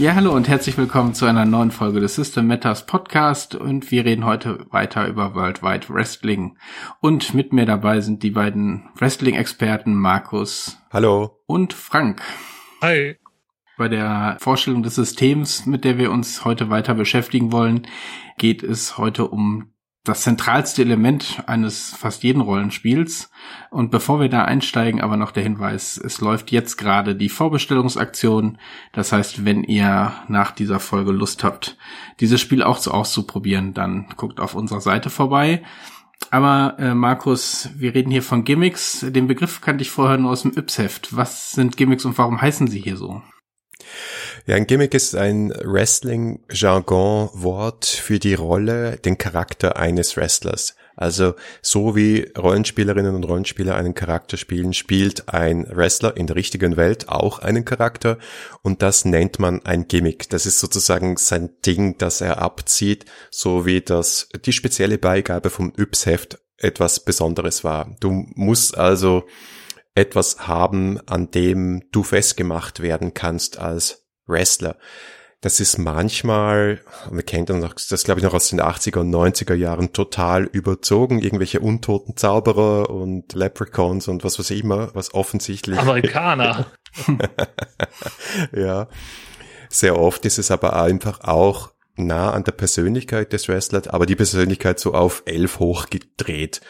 Ja, hallo und herzlich willkommen zu einer neuen Folge des System Matters Podcast und wir reden heute weiter über Worldwide Wrestling. Und mit mir dabei sind die beiden Wrestling-Experten Markus. Hallo. Und Frank. Hi. Bei der Vorstellung des Systems, mit der wir uns heute weiter beschäftigen wollen, geht es heute um das zentralste Element eines fast jeden Rollenspiels. Und bevor wir da einsteigen, aber noch der Hinweis, es läuft jetzt gerade die Vorbestellungsaktion. Das heißt, wenn ihr nach dieser Folge Lust habt, dieses Spiel auch so auszuprobieren, dann guckt auf unserer Seite vorbei. Aber äh, Markus, wir reden hier von Gimmicks. Den Begriff kannte ich vorher nur aus dem Yps-Heft. Was sind Gimmicks und warum heißen sie hier so? Ja, ein Gimmick ist ein Wrestling-Jargon-Wort für die Rolle, den Charakter eines Wrestlers. Also so wie Rollenspielerinnen und Rollenspieler einen Charakter spielen, spielt ein Wrestler in der richtigen Welt auch einen Charakter und das nennt man ein Gimmick. Das ist sozusagen sein Ding, das er abzieht, so wie das die spezielle Beigabe vom Yps-Heft etwas Besonderes war. Du musst also etwas haben, an dem du festgemacht werden kannst als Wrestler. Das ist manchmal, wir kennen das, das glaube ich noch aus den 80er und 90er Jahren, total überzogen. Irgendwelche untoten Zauberer und Leprechauns und was weiß ich immer, was offensichtlich. Amerikaner. ja. Sehr oft ist es aber einfach auch nah an der Persönlichkeit des Wrestlers, aber die Persönlichkeit so auf elf hochgedreht.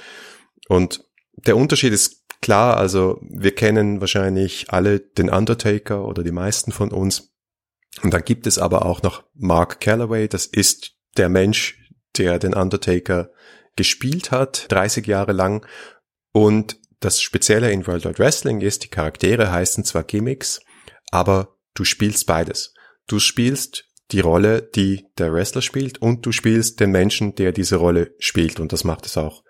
Und der Unterschied ist klar, also wir kennen wahrscheinlich alle den Undertaker oder die meisten von uns und dann gibt es aber auch noch Mark Calloway, das ist der Mensch, der den Undertaker gespielt hat, 30 Jahre lang. Und das Spezielle in World Wide Wrestling ist, die Charaktere heißen zwar Gimmicks, aber du spielst beides. Du spielst die Rolle, die der Wrestler spielt und du spielst den Menschen, der diese Rolle spielt. Und das macht es auch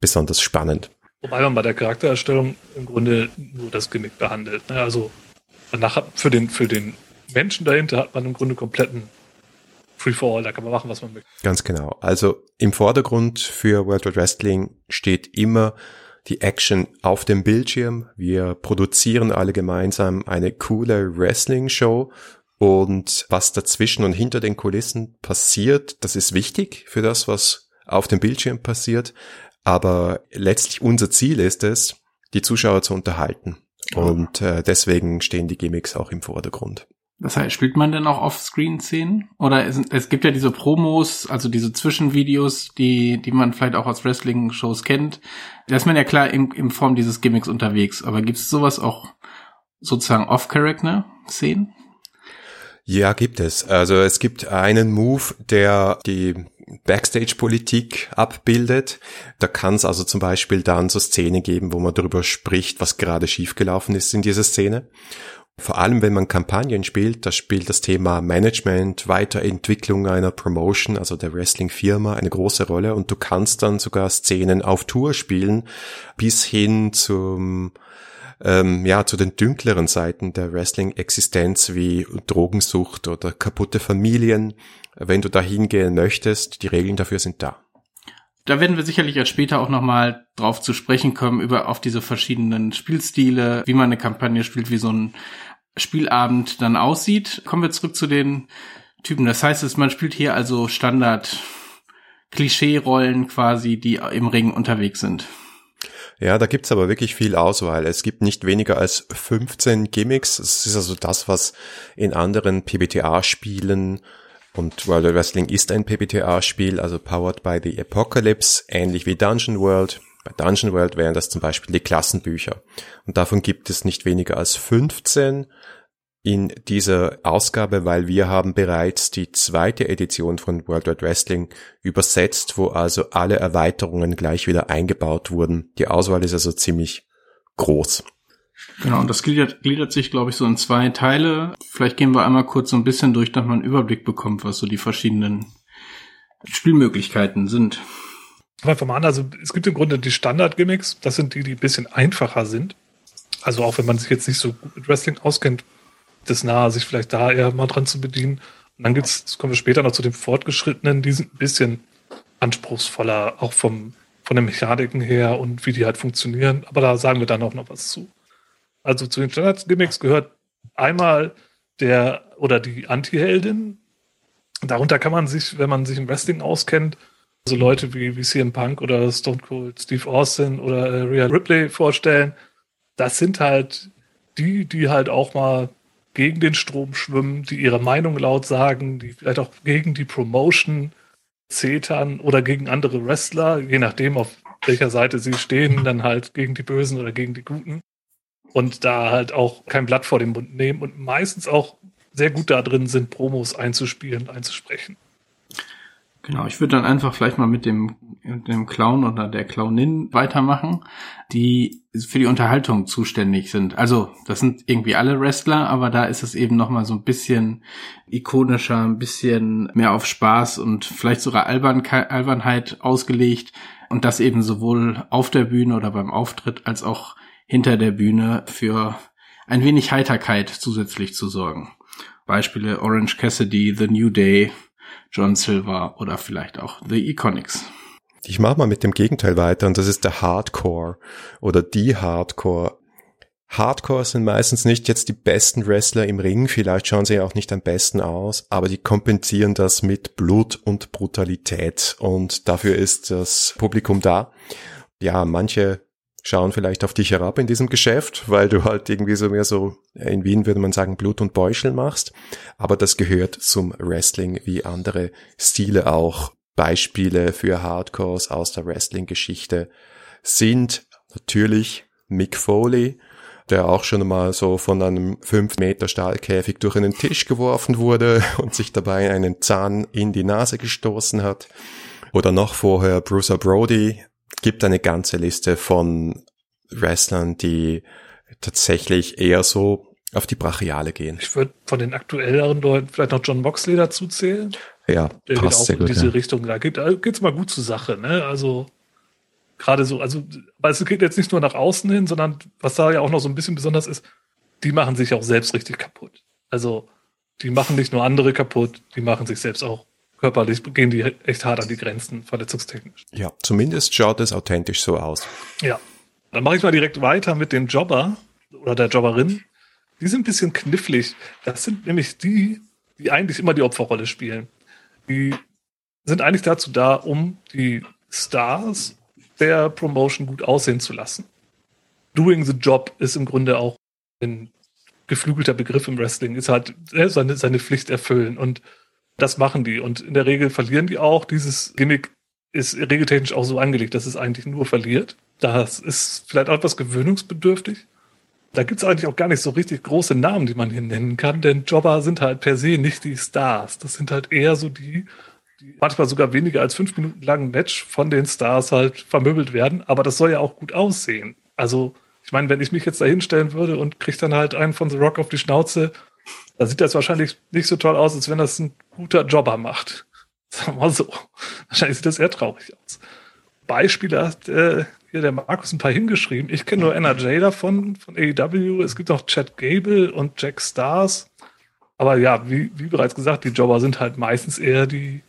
besonders spannend. Wobei man bei der Charaktererstellung im Grunde nur das Gimmick behandelt. Ne? Also nachher für den, für den Menschen dahinter hat man im Grunde kompletten Free for All, da kann man machen, was man möchte. Ganz genau. Also im Vordergrund für World Wide Wrestling steht immer die Action auf dem Bildschirm. Wir produzieren alle gemeinsam eine coole Wrestling-Show und was dazwischen und hinter den Kulissen passiert, das ist wichtig für das, was auf dem Bildschirm passiert. Aber letztlich unser Ziel ist es, die Zuschauer zu unterhalten. Und äh, deswegen stehen die Gimmicks auch im Vordergrund. Das heißt, spielt man denn auch Off-Screen-Szenen? Oder es, es, gibt ja diese Promos, also diese Zwischenvideos, die, die man vielleicht auch aus Wrestling-Shows kennt. Da ist man ja klar in, in Form dieses Gimmicks unterwegs. Aber gibt es sowas auch sozusagen Off-Character-Szenen? Ja, gibt es. Also es gibt einen Move, der die Backstage-Politik abbildet. Da kann es also zum Beispiel dann so Szenen geben, wo man darüber spricht, was gerade schiefgelaufen ist in dieser Szene. Vor allem, wenn man Kampagnen spielt, da spielt das Thema Management, Weiterentwicklung einer Promotion, also der Wrestling-Firma, eine große Rolle und du kannst dann sogar Szenen auf Tour spielen, bis hin zum ähm, ja, zu den dünkleren Seiten der Wrestling-Existenz wie Drogensucht oder kaputte Familien. Wenn du da hingehen möchtest, die Regeln dafür sind da. Da werden wir sicherlich erst später auch nochmal drauf zu sprechen kommen, über auf diese verschiedenen Spielstile, wie man eine Kampagne spielt, wie so ein Spielabend dann aussieht. Kommen wir zurück zu den Typen. Das heißt, man spielt hier also Standard Klischee-Rollen quasi, die im Ring unterwegs sind. Ja, da gibt's aber wirklich viel Auswahl. Es gibt nicht weniger als 15 Gimmicks. Es ist also das, was in anderen PBTA-Spielen und World of Wrestling ist ein PBTA-Spiel, also powered by the Apocalypse, ähnlich wie Dungeon World. Bei Dungeon World wären das zum Beispiel die Klassenbücher. Und davon gibt es nicht weniger als 15 in dieser Ausgabe, weil wir haben bereits die zweite Edition von World Wide Wrestling übersetzt, wo also alle Erweiterungen gleich wieder eingebaut wurden. Die Auswahl ist also ziemlich groß. Genau, und das gliedert, gliedert sich, glaube ich, so in zwei Teile. Vielleicht gehen wir einmal kurz so ein bisschen durch, damit man einen Überblick bekommt, was so die verschiedenen Spielmöglichkeiten sind. Mal an, also es gibt im Grunde die Standard-Gimmicks, das sind die, die ein bisschen einfacher sind. Also auch wenn man sich jetzt nicht so gut mit Wrestling auskennt, das nahe, sich vielleicht da eher mal dran zu bedienen. Und dann gibt's, das kommen wir später noch zu den Fortgeschrittenen, die sind ein bisschen anspruchsvoller, auch vom, von den Mechaniken her und wie die halt funktionieren. Aber da sagen wir dann auch noch was zu. Also zu den Standard-Gimmicks gehört einmal der oder die Anti-Heldin. Darunter kann man sich, wenn man sich im Wrestling auskennt, so Leute wie, wie CM Punk oder Stone Cold Steve Austin oder äh, Rhea Ripley vorstellen. Das sind halt die, die halt auch mal gegen den Strom schwimmen, die ihre Meinung laut sagen, die vielleicht auch gegen die Promotion zetern oder gegen andere Wrestler, je nachdem, auf welcher Seite sie stehen, dann halt gegen die Bösen oder gegen die Guten. Und da halt auch kein Blatt vor den Mund nehmen und meistens auch sehr gut da drin sind, Promos einzuspielen, einzusprechen. Genau, ich würde dann einfach vielleicht mal mit dem, dem Clown oder der Clownin weitermachen, die für die Unterhaltung zuständig sind. Also, das sind irgendwie alle Wrestler, aber da ist es eben nochmal so ein bisschen ikonischer, ein bisschen mehr auf Spaß und vielleicht sogar Albern Albernheit ausgelegt und das eben sowohl auf der Bühne oder beim Auftritt als auch hinter der Bühne für ein wenig Heiterkeit zusätzlich zu sorgen. Beispiele Orange Cassidy, The New Day, John Silver oder vielleicht auch The Iconics. Ich mache mal mit dem Gegenteil weiter und das ist der Hardcore oder die Hardcore. Hardcore sind meistens nicht jetzt die besten Wrestler im Ring, vielleicht schauen sie auch nicht am besten aus, aber die kompensieren das mit Blut und Brutalität und dafür ist das Publikum da. Ja, manche schauen vielleicht auf dich herab in diesem Geschäft, weil du halt irgendwie so mehr so, in Wien würde man sagen, Blut und Beuschel machst. Aber das gehört zum Wrestling wie andere Stile auch. Beispiele für Hardcores aus der Wrestling-Geschichte sind natürlich Mick Foley, der auch schon mal so von einem 5 Meter Stahlkäfig durch einen Tisch geworfen wurde und sich dabei einen Zahn in die Nase gestoßen hat. Oder noch vorher Bruiser Brody, gibt eine ganze Liste von Wrestlern, die tatsächlich eher so auf die Brachiale gehen. Ich würde von den aktuelleren Leuten vielleicht noch John Moxley dazu zählen. Ja, der passt geht auch sehr in gut, diese ja. Richtung. Da geht es mal gut zur Sache. Ne? Also gerade so, also weil es geht jetzt nicht nur nach außen hin, sondern was da ja auch noch so ein bisschen besonders ist, die machen sich auch selbst richtig kaputt. Also die machen nicht nur andere kaputt, die machen sich selbst auch körperlich gehen die echt hart an die Grenzen, verletzungstechnisch. Ja, zumindest schaut es authentisch so aus. Ja. Dann mache ich mal direkt weiter mit dem Jobber oder der Jobberin. Die sind ein bisschen knifflig. Das sind nämlich die, die eigentlich immer die Opferrolle spielen. Die sind eigentlich dazu da, um die Stars der Promotion gut aussehen zu lassen. Doing the Job ist im Grunde auch ein geflügelter Begriff im Wrestling, ist halt seine, seine Pflicht erfüllen. Und das machen die und in der Regel verlieren die auch. Dieses Gimmick ist regeltechnisch auch so angelegt, dass es eigentlich nur verliert. Das ist vielleicht auch etwas gewöhnungsbedürftig. Da gibt es eigentlich auch gar nicht so richtig große Namen, die man hier nennen kann, denn Jobber sind halt per se nicht die Stars. Das sind halt eher so die, die manchmal sogar weniger als fünf Minuten langen Match von den Stars halt vermöbelt werden. Aber das soll ja auch gut aussehen. Also, ich meine, wenn ich mich jetzt da hinstellen würde und kriege dann halt einen von The Rock auf die Schnauze, da sieht das wahrscheinlich nicht so toll aus, als wenn das ein guter Jobber macht. Sagen wir mal so. Wahrscheinlich sieht das eher traurig aus. Beispiele hat äh, hier der Markus ein paar hingeschrieben. Ich kenne nur NRJ davon, von AEW. Es gibt auch Chad Gable und Jack Stars. Aber ja, wie, wie bereits gesagt, die Jobber sind halt meistens eher die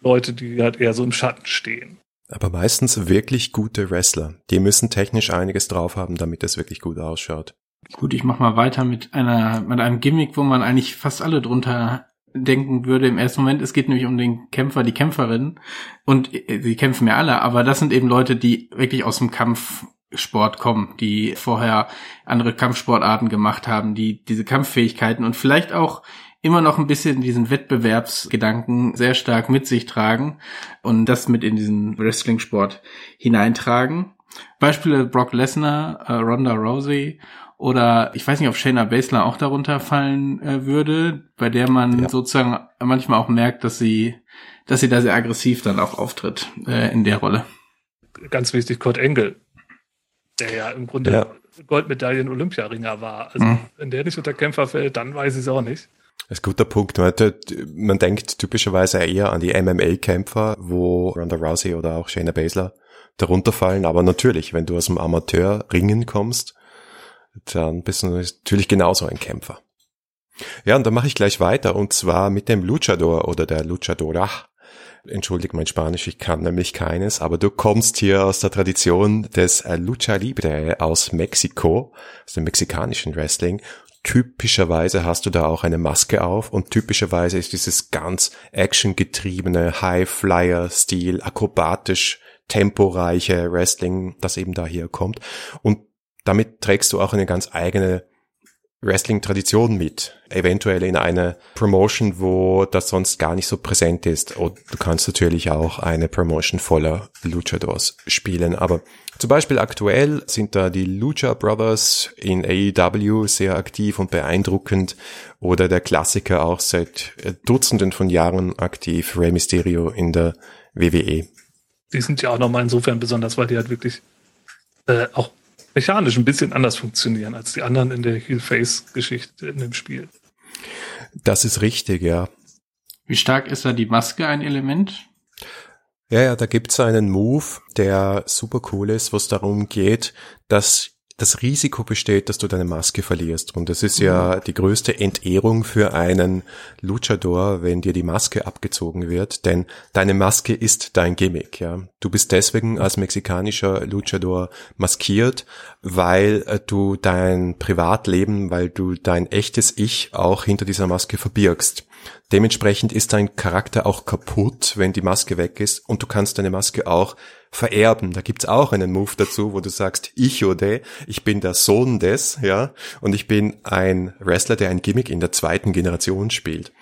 Leute, die halt eher so im Schatten stehen. Aber meistens wirklich gute Wrestler. Die müssen technisch einiges drauf haben, damit es wirklich gut ausschaut. Gut, ich mach mal weiter mit einer, mit einem Gimmick, wo man eigentlich fast alle drunter denken würde im ersten Moment. Es geht nämlich um den Kämpfer, die Kämpferin. Und sie kämpfen ja alle, aber das sind eben Leute, die wirklich aus dem Kampfsport kommen, die vorher andere Kampfsportarten gemacht haben, die diese Kampffähigkeiten und vielleicht auch immer noch ein bisschen diesen Wettbewerbsgedanken sehr stark mit sich tragen und das mit in diesen Wrestling-Sport hineintragen. Beispiele Brock Lesnar, äh, Ronda Rousey oder ich weiß nicht, ob Shayna Baszler auch darunter fallen äh, würde, bei der man ja. sozusagen manchmal auch merkt, dass sie, dass sie da sehr aggressiv dann auch auftritt äh, in der Rolle. Ganz wichtig, Kurt Engel, der ja im Grunde ja. Goldmedaillen Olympiaringer war. Also mhm. wenn der nicht unter Kämpfer fällt, dann weiß ich es auch nicht. Das ist ein guter Punkt. Man denkt typischerweise eher an die MMA-Kämpfer, wo Ronda Rousey oder auch Shayna Baszler darunter fallen. Aber natürlich, wenn du aus dem Amateur-Ringen kommst, dann bist du natürlich genauso ein Kämpfer. Ja, und dann mache ich gleich weiter und zwar mit dem Luchador oder der Luchadora. Entschuldigt mein Spanisch, ich kann nämlich keines, aber du kommst hier aus der Tradition des Lucha Libre aus Mexiko, aus dem mexikanischen Wrestling. typischerweise hast du da auch eine Maske auf und typischerweise ist dieses ganz actiongetriebene High-Flyer-Stil, akrobatisch, temporeiche Wrestling, das eben da hier kommt. Und damit trägst du auch eine ganz eigene Wrestling-Tradition mit. Eventuell in einer Promotion, wo das sonst gar nicht so präsent ist. Und du kannst natürlich auch eine Promotion voller Luchadors spielen. Aber zum Beispiel aktuell sind da die Lucha Brothers in AEW sehr aktiv und beeindruckend. Oder der Klassiker auch seit Dutzenden von Jahren aktiv, Rey Mysterio in der WWE. Die sind ja auch nochmal insofern besonders, weil die halt wirklich äh, auch mechanisch ein bisschen anders funktionieren als die anderen in der Heel-Face-Geschichte in dem Spiel. Das ist richtig, ja. Wie stark ist da die Maske ein Element? Ja, ja, da gibt's einen Move, der super cool ist, wo es darum geht, dass das Risiko besteht, dass du deine Maske verlierst. Und das ist ja mhm. die größte Entehrung für einen Luchador, wenn dir die Maske abgezogen wird, denn deine Maske ist dein Gimmick, ja. Du bist deswegen als mexikanischer Luchador maskiert, weil äh, du dein Privatleben, weil du dein echtes Ich auch hinter dieser Maske verbirgst. Dementsprechend ist dein Charakter auch kaputt, wenn die Maske weg ist und du kannst deine Maske auch vererben. Da gibt's auch einen Move dazu, wo du sagst, ich oder ich bin der Sohn des, ja, und ich bin ein Wrestler, der ein Gimmick in der zweiten Generation spielt.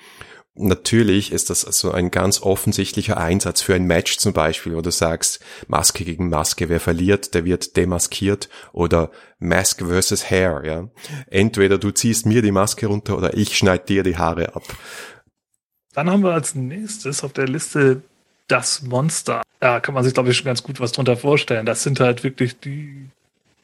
Natürlich ist das so ein ganz offensichtlicher Einsatz für ein Match zum Beispiel, wo du sagst, Maske gegen Maske, wer verliert, der wird demaskiert oder Mask versus Hair, ja. Entweder du ziehst mir die Maske runter oder ich schneide dir die Haare ab. Dann haben wir als nächstes auf der Liste das Monster. Da kann man sich, glaube ich, schon ganz gut was drunter vorstellen. Das sind halt wirklich die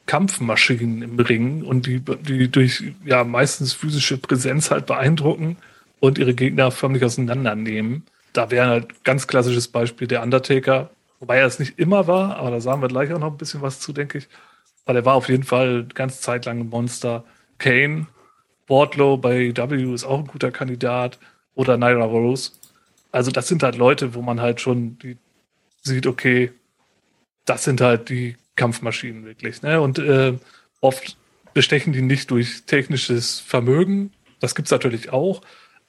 Kampfmaschinen im Ring und die, die durch ja meistens physische Präsenz halt beeindrucken und ihre Gegner förmlich auseinandernehmen. Da wäre halt ganz klassisches Beispiel der Undertaker, wobei er es nicht immer war, aber da sagen wir gleich auch noch ein bisschen was zu, denke ich. Aber der war auf jeden Fall ganz Zeit lang ein Monster. Kane, Wardlow bei W ist auch ein guter Kandidat oder Naira Rose. Also das sind halt Leute, wo man halt schon die sieht, okay, das sind halt die Kampfmaschinen wirklich. Ne? Und äh, oft bestechen die nicht durch technisches Vermögen, das gibt's natürlich auch,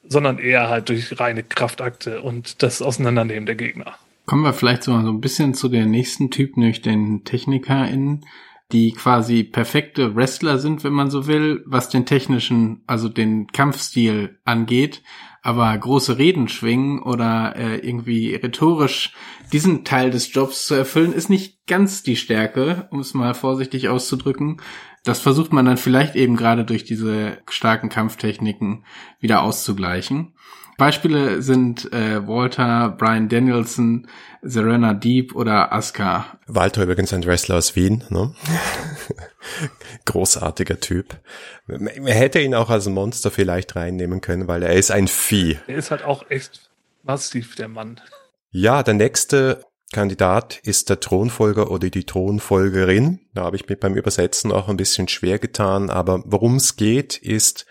sondern eher halt durch reine Kraftakte und das Auseinandernehmen der Gegner. Kommen wir vielleicht so, ein bisschen zu der nächsten Typ, nämlich den TechnikerInnen, die quasi perfekte Wrestler sind, wenn man so will, was den technischen, also den Kampfstil angeht, aber große Reden schwingen oder äh, irgendwie rhetorisch diesen Teil des Jobs zu erfüllen, ist nicht ganz die Stärke, um es mal vorsichtig auszudrücken. Das versucht man dann vielleicht eben gerade durch diese starken Kampftechniken wieder auszugleichen. Beispiele sind äh, Walter, Brian Danielson, Serena Deep oder Asuka. Walter übrigens ein Wrestler aus Wien, ne? Großartiger Typ. Man hätte ihn auch als Monster vielleicht reinnehmen können, weil er ist ein Vieh. Er ist halt auch echt massiv, der Mann. Ja, der nächste Kandidat ist der Thronfolger oder die Thronfolgerin. Da habe ich mir beim Übersetzen auch ein bisschen schwer getan, aber worum es geht, ist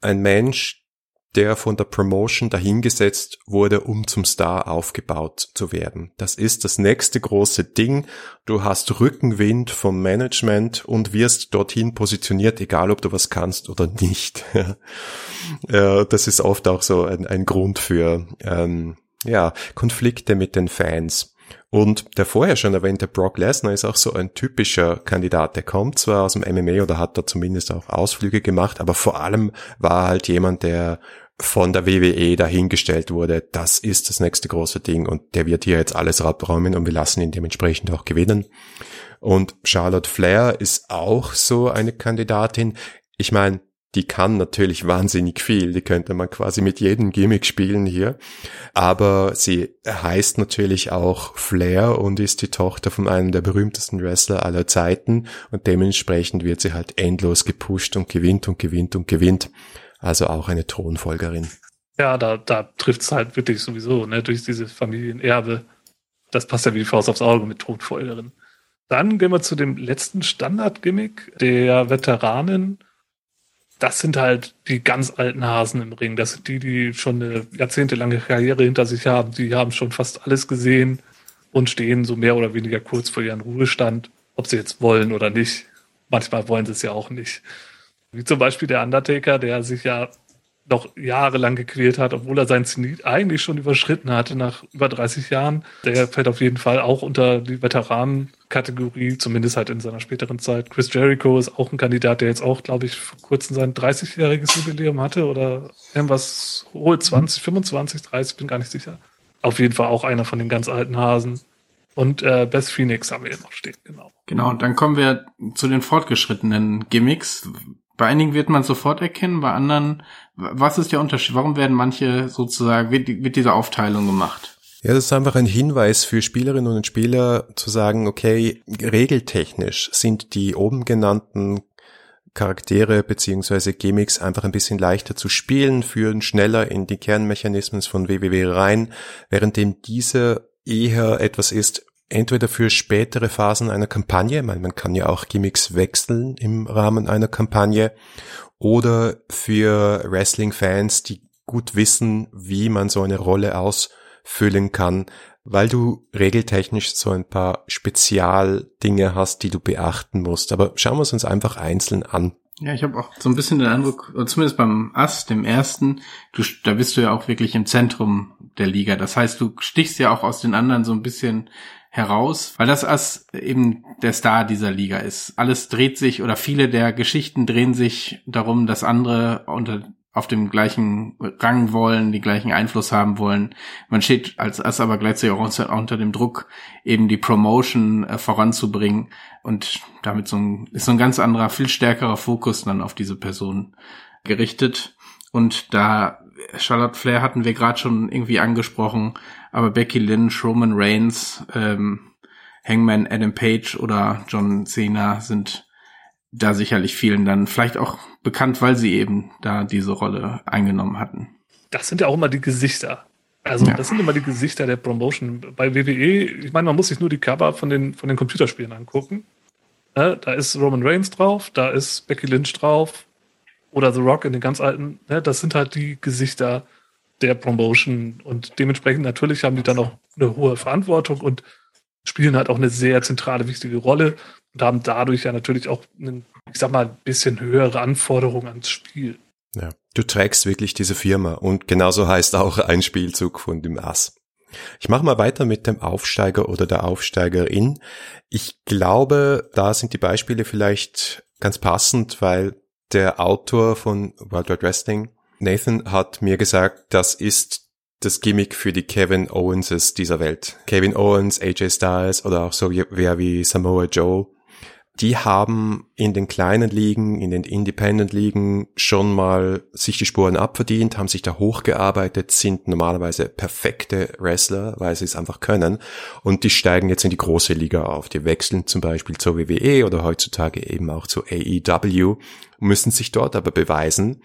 ein Mensch, der von der Promotion dahingesetzt wurde, um zum Star aufgebaut zu werden. Das ist das nächste große Ding. Du hast Rückenwind vom Management und wirst dorthin positioniert, egal ob du was kannst oder nicht. das ist oft auch so ein, ein Grund für ähm, ja, Konflikte mit den Fans. Und der vorher schon erwähnte Brock Lesnar ist auch so ein typischer Kandidat. Der kommt zwar aus dem MMA oder hat da zumindest auch Ausflüge gemacht, aber vor allem war halt jemand, der von der WWE dahingestellt wurde, das ist das nächste große Ding und der wird hier jetzt alles abräumen und wir lassen ihn dementsprechend auch gewinnen. Und Charlotte Flair ist auch so eine Kandidatin. Ich meine, die kann natürlich wahnsinnig viel, die könnte man quasi mit jedem Gimmick spielen hier, aber sie heißt natürlich auch Flair und ist die Tochter von einem der berühmtesten Wrestler aller Zeiten und dementsprechend wird sie halt endlos gepusht und gewinnt und gewinnt und gewinnt also auch eine Thronfolgerin. Ja, da, da trifft es halt wirklich sowieso, ne, durch dieses Familienerbe. Das passt ja wie die Faust aufs Auge mit Thronfolgerin. Dann gehen wir zu dem letzten Standard-Gimmick der Veteranen. Das sind halt die ganz alten Hasen im Ring. Das sind die, die schon eine jahrzehntelange Karriere hinter sich haben. Die haben schon fast alles gesehen und stehen so mehr oder weniger kurz vor ihrem Ruhestand, ob sie jetzt wollen oder nicht. Manchmal wollen sie es ja auch nicht. Wie zum Beispiel der Undertaker, der sich ja noch jahrelang gequält hat, obwohl er sein Zenit eigentlich schon überschritten hatte nach über 30 Jahren. Der fällt auf jeden Fall auch unter die Veteranenkategorie, zumindest halt in seiner späteren Zeit. Chris Jericho ist auch ein Kandidat, der jetzt auch, glaube ich, vor kurzem sein 30-jähriges Jubiläum hatte oder irgendwas hohe 20, 25, 30, bin gar nicht sicher. Auf jeden Fall auch einer von den ganz alten Hasen. Und äh, Beth Phoenix haben wir hier noch stehen, genau. Genau, und dann kommen wir zu den fortgeschrittenen Gimmicks. Bei einigen wird man sofort erkennen, bei anderen, was ist der Unterschied? Warum werden manche sozusagen, wird, wird diese Aufteilung gemacht? Ja, das ist einfach ein Hinweis für Spielerinnen und Spieler zu sagen, okay, regeltechnisch sind die oben genannten Charaktere beziehungsweise Gimmicks einfach ein bisschen leichter zu spielen, führen schneller in die Kernmechanismen von WWW rein, währenddem diese eher etwas ist, entweder für spätere Phasen einer Kampagne, man, man kann ja auch Gimmicks wechseln im Rahmen einer Kampagne, oder für Wrestling-Fans, die gut wissen, wie man so eine Rolle ausfüllen kann, weil du regeltechnisch so ein paar Spezialdinge hast, die du beachten musst. Aber schauen wir es uns einfach einzeln an. Ja, ich habe auch so ein bisschen den Eindruck, zumindest beim Ass, dem ersten, du, da bist du ja auch wirklich im Zentrum der Liga. Das heißt, du stichst ja auch aus den anderen so ein bisschen heraus, weil das Ass eben der Star dieser Liga ist. Alles dreht sich oder viele der Geschichten drehen sich darum, dass andere unter auf dem gleichen Rang wollen, die gleichen Einfluss haben wollen. Man steht als Ass aber gleichzeitig auch unter dem Druck, eben die Promotion äh, voranzubringen und damit so ein, ist so ein ganz anderer, viel stärkerer Fokus dann auf diese Person gerichtet. Und da Charlotte Flair hatten wir gerade schon irgendwie angesprochen, aber Becky Lynch, Roman Reigns, ähm, Hangman Adam Page oder John Cena sind da sicherlich vielen dann vielleicht auch bekannt, weil sie eben da diese Rolle eingenommen hatten. Das sind ja auch immer die Gesichter. Also ja. das sind immer die Gesichter der Promotion. Bei WWE, ich meine, man muss sich nur die Cover von den, von den Computerspielen angucken. Ne? Da ist Roman Reigns drauf, da ist Becky Lynch drauf oder The Rock in den ganz alten. Ne? Das sind halt die Gesichter der Promotion und dementsprechend natürlich haben die dann auch eine hohe Verantwortung und spielen halt auch eine sehr zentrale, wichtige Rolle und haben dadurch ja natürlich auch, einen, ich sag mal, ein bisschen höhere Anforderungen ans Spiel. Ja, du trägst wirklich diese Firma und genauso heißt auch ein Spielzug von dem Ass. Ich mache mal weiter mit dem Aufsteiger oder der Aufsteigerin. Ich glaube, da sind die Beispiele vielleicht ganz passend, weil der Autor von World Wide Wrestling, Nathan, hat mir gesagt, das ist das Gimmick für die Kevin Owenses dieser Welt. Kevin Owens, AJ Styles oder auch so wer wie Samoa Joe die haben in den kleinen Ligen, in den Independent-Ligen schon mal sich die Spuren abverdient, haben sich da hochgearbeitet, sind normalerweise perfekte Wrestler, weil sie es einfach können. Und die steigen jetzt in die große Liga auf. Die wechseln zum Beispiel zur WWE oder heutzutage eben auch zu AEW, müssen sich dort aber beweisen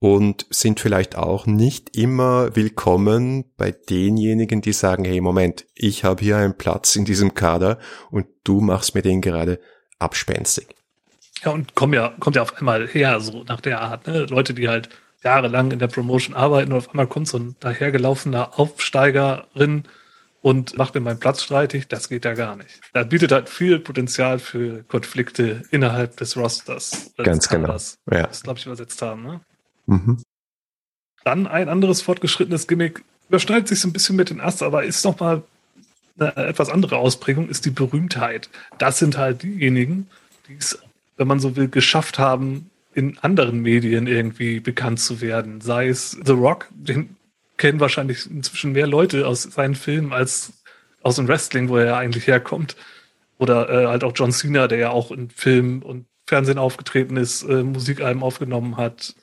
und sind vielleicht auch nicht immer willkommen bei denjenigen, die sagen, hey Moment, ich habe hier einen Platz in diesem Kader und du machst mir den gerade abspenstig. Ja, und kommt ja, kommt ja auf einmal her, so nach der Art, ne? Leute, die halt jahrelang in der Promotion arbeiten und auf einmal kommt so ein dahergelaufener Aufsteigerin und macht mir meinen Platz streitig, das geht ja gar nicht. Das bietet halt viel Potenzial für Konflikte innerhalb des Rosters. Ganz genau. Das, ja. das glaube ich, übersetzt haben. Ne? Mhm. Dann ein anderes fortgeschrittenes Gimmick, überschneidet sich so ein bisschen mit den Ast, aber ist noch mal eine etwas andere Ausprägung ist die Berühmtheit. Das sind halt diejenigen, die es, wenn man so will, geschafft haben, in anderen Medien irgendwie bekannt zu werden. Sei es The Rock, den kennen wahrscheinlich inzwischen mehr Leute aus seinen Filmen als aus dem Wrestling, wo er ja eigentlich herkommt. Oder äh, halt auch John Cena, der ja auch in Film und Fernsehen aufgetreten ist, äh, Musikalben aufgenommen hat.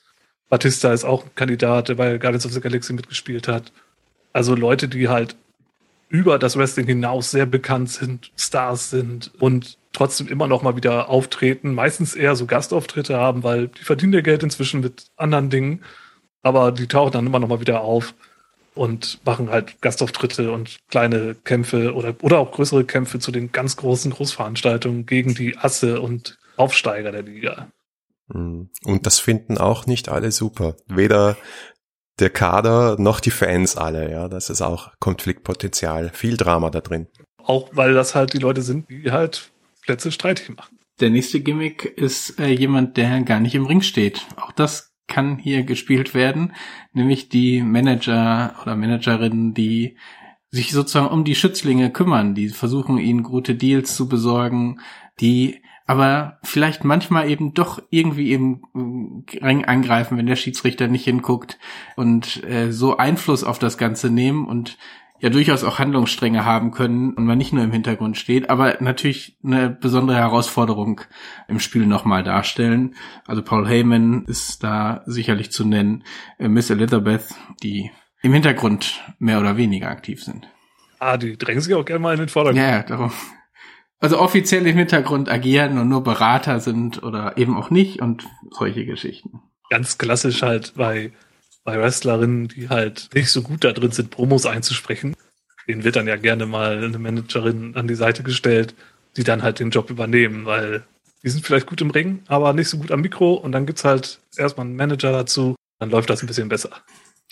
Batista ist auch ein Kandidat, bei Guardians of the Galaxy mitgespielt hat. Also Leute, die halt über das Wrestling hinaus sehr bekannt sind, Stars sind und trotzdem immer noch mal wieder auftreten, meistens eher so Gastauftritte haben, weil die verdienen ja Geld inzwischen mit anderen Dingen, aber die tauchen dann immer noch mal wieder auf und machen halt Gastauftritte und kleine Kämpfe oder, oder auch größere Kämpfe zu den ganz großen Großveranstaltungen gegen die Asse und Aufsteiger der Liga. Mhm. Und das finden auch nicht alle super. Weder der Kader noch die Fans alle, ja. Das ist auch Konfliktpotenzial, viel Drama da drin. Auch weil das halt die Leute sind, die halt Plätze streitig machen. Der nächste Gimmick ist äh, jemand, der gar nicht im Ring steht. Auch das kann hier gespielt werden, nämlich die Manager oder Managerinnen, die sich sozusagen um die Schützlinge kümmern, die versuchen ihnen gute Deals zu besorgen, die aber vielleicht manchmal eben doch irgendwie im Ring angreifen, wenn der Schiedsrichter nicht hinguckt und äh, so Einfluss auf das Ganze nehmen und ja durchaus auch Handlungsstränge haben können und man nicht nur im Hintergrund steht, aber natürlich eine besondere Herausforderung im Spiel nochmal darstellen. Also Paul Heyman ist da sicherlich zu nennen, äh, Miss Elizabeth, die im Hintergrund mehr oder weniger aktiv sind. Ah, die drängen sich auch gerne mal in den Vordergrund. Ja, darum. Also offiziell im Hintergrund agieren und nur Berater sind oder eben auch nicht und solche Geschichten. Ganz klassisch halt bei bei Wrestlerinnen, die halt nicht so gut da drin sind, Promos einzusprechen. Denen wird dann ja gerne mal eine Managerin an die Seite gestellt, die dann halt den Job übernehmen, weil die sind vielleicht gut im Ring, aber nicht so gut am Mikro und dann gibt's halt erstmal einen Manager dazu, dann läuft das ein bisschen besser.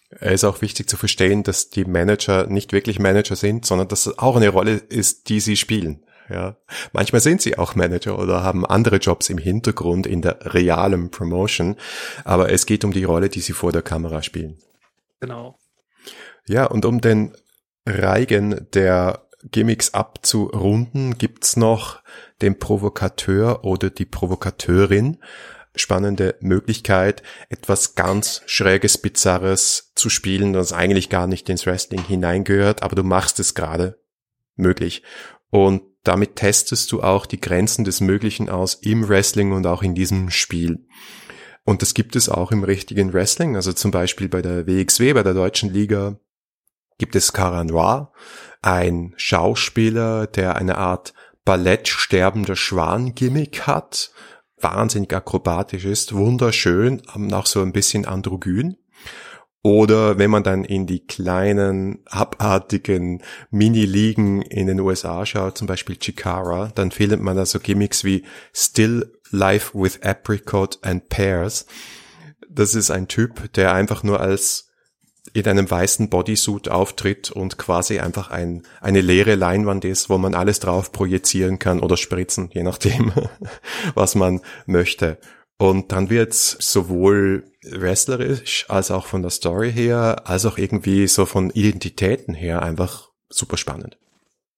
Es ist auch wichtig zu verstehen, dass die Manager nicht wirklich Manager sind, sondern dass es auch eine Rolle ist, die sie spielen. Ja. Manchmal sind sie auch Manager oder haben andere Jobs im Hintergrund in der realen Promotion, aber es geht um die Rolle, die sie vor der Kamera spielen. Genau. Ja, und um den Reigen der Gimmicks abzurunden, gibt's noch den Provokateur oder die Provokateurin. Spannende Möglichkeit, etwas ganz Schräges, Bizarres zu spielen, das eigentlich gar nicht ins Wrestling hineingehört, aber du machst es gerade möglich. Und damit testest du auch die Grenzen des Möglichen aus im Wrestling und auch in diesem Spiel. Und das gibt es auch im richtigen Wrestling. Also zum Beispiel bei der WXW, bei der deutschen Liga, gibt es Cara Noir, ein Schauspieler, der eine Art Ballett sterbender Schwan-Gimmick hat, wahnsinnig akrobatisch ist, wunderschön, auch so ein bisschen androgyn. Oder wenn man dann in die kleinen, abartigen Mini-Ligen in den USA schaut, zum Beispiel Chikara, dann findet man da so Gimmicks wie Still Life with Apricot and Pears. Das ist ein Typ, der einfach nur als in einem weißen Bodysuit auftritt und quasi einfach ein, eine leere Leinwand ist, wo man alles drauf projizieren kann oder spritzen, je nachdem, was man möchte. Und dann wird's sowohl wrestlerisch als auch von der Story her, als auch irgendwie so von Identitäten her einfach super spannend.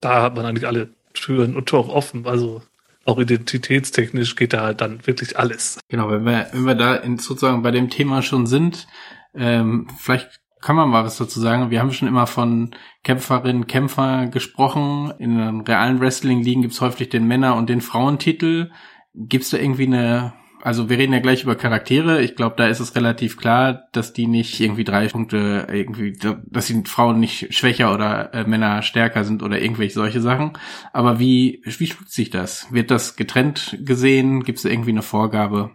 Da hat man eigentlich alle Türen und Tore offen. Also auch identitätstechnisch geht da halt dann wirklich alles. Genau, wenn wir, wenn wir da in, sozusagen bei dem Thema schon sind, ähm, vielleicht kann man mal was dazu sagen. Wir haben schon immer von Kämpferinnen, Kämpfer gesprochen. In den realen Wrestling-Ligen gibt's häufig den Männer- und den Frauentitel. Gibt's da irgendwie eine also wir reden ja gleich über Charaktere. Ich glaube, da ist es relativ klar, dass die nicht irgendwie drei Punkte irgendwie, dass die Frauen nicht schwächer oder äh, Männer stärker sind oder irgendwelche solche Sachen. Aber wie, wie spielt sich das? Wird das getrennt gesehen? Gibt es irgendwie eine Vorgabe?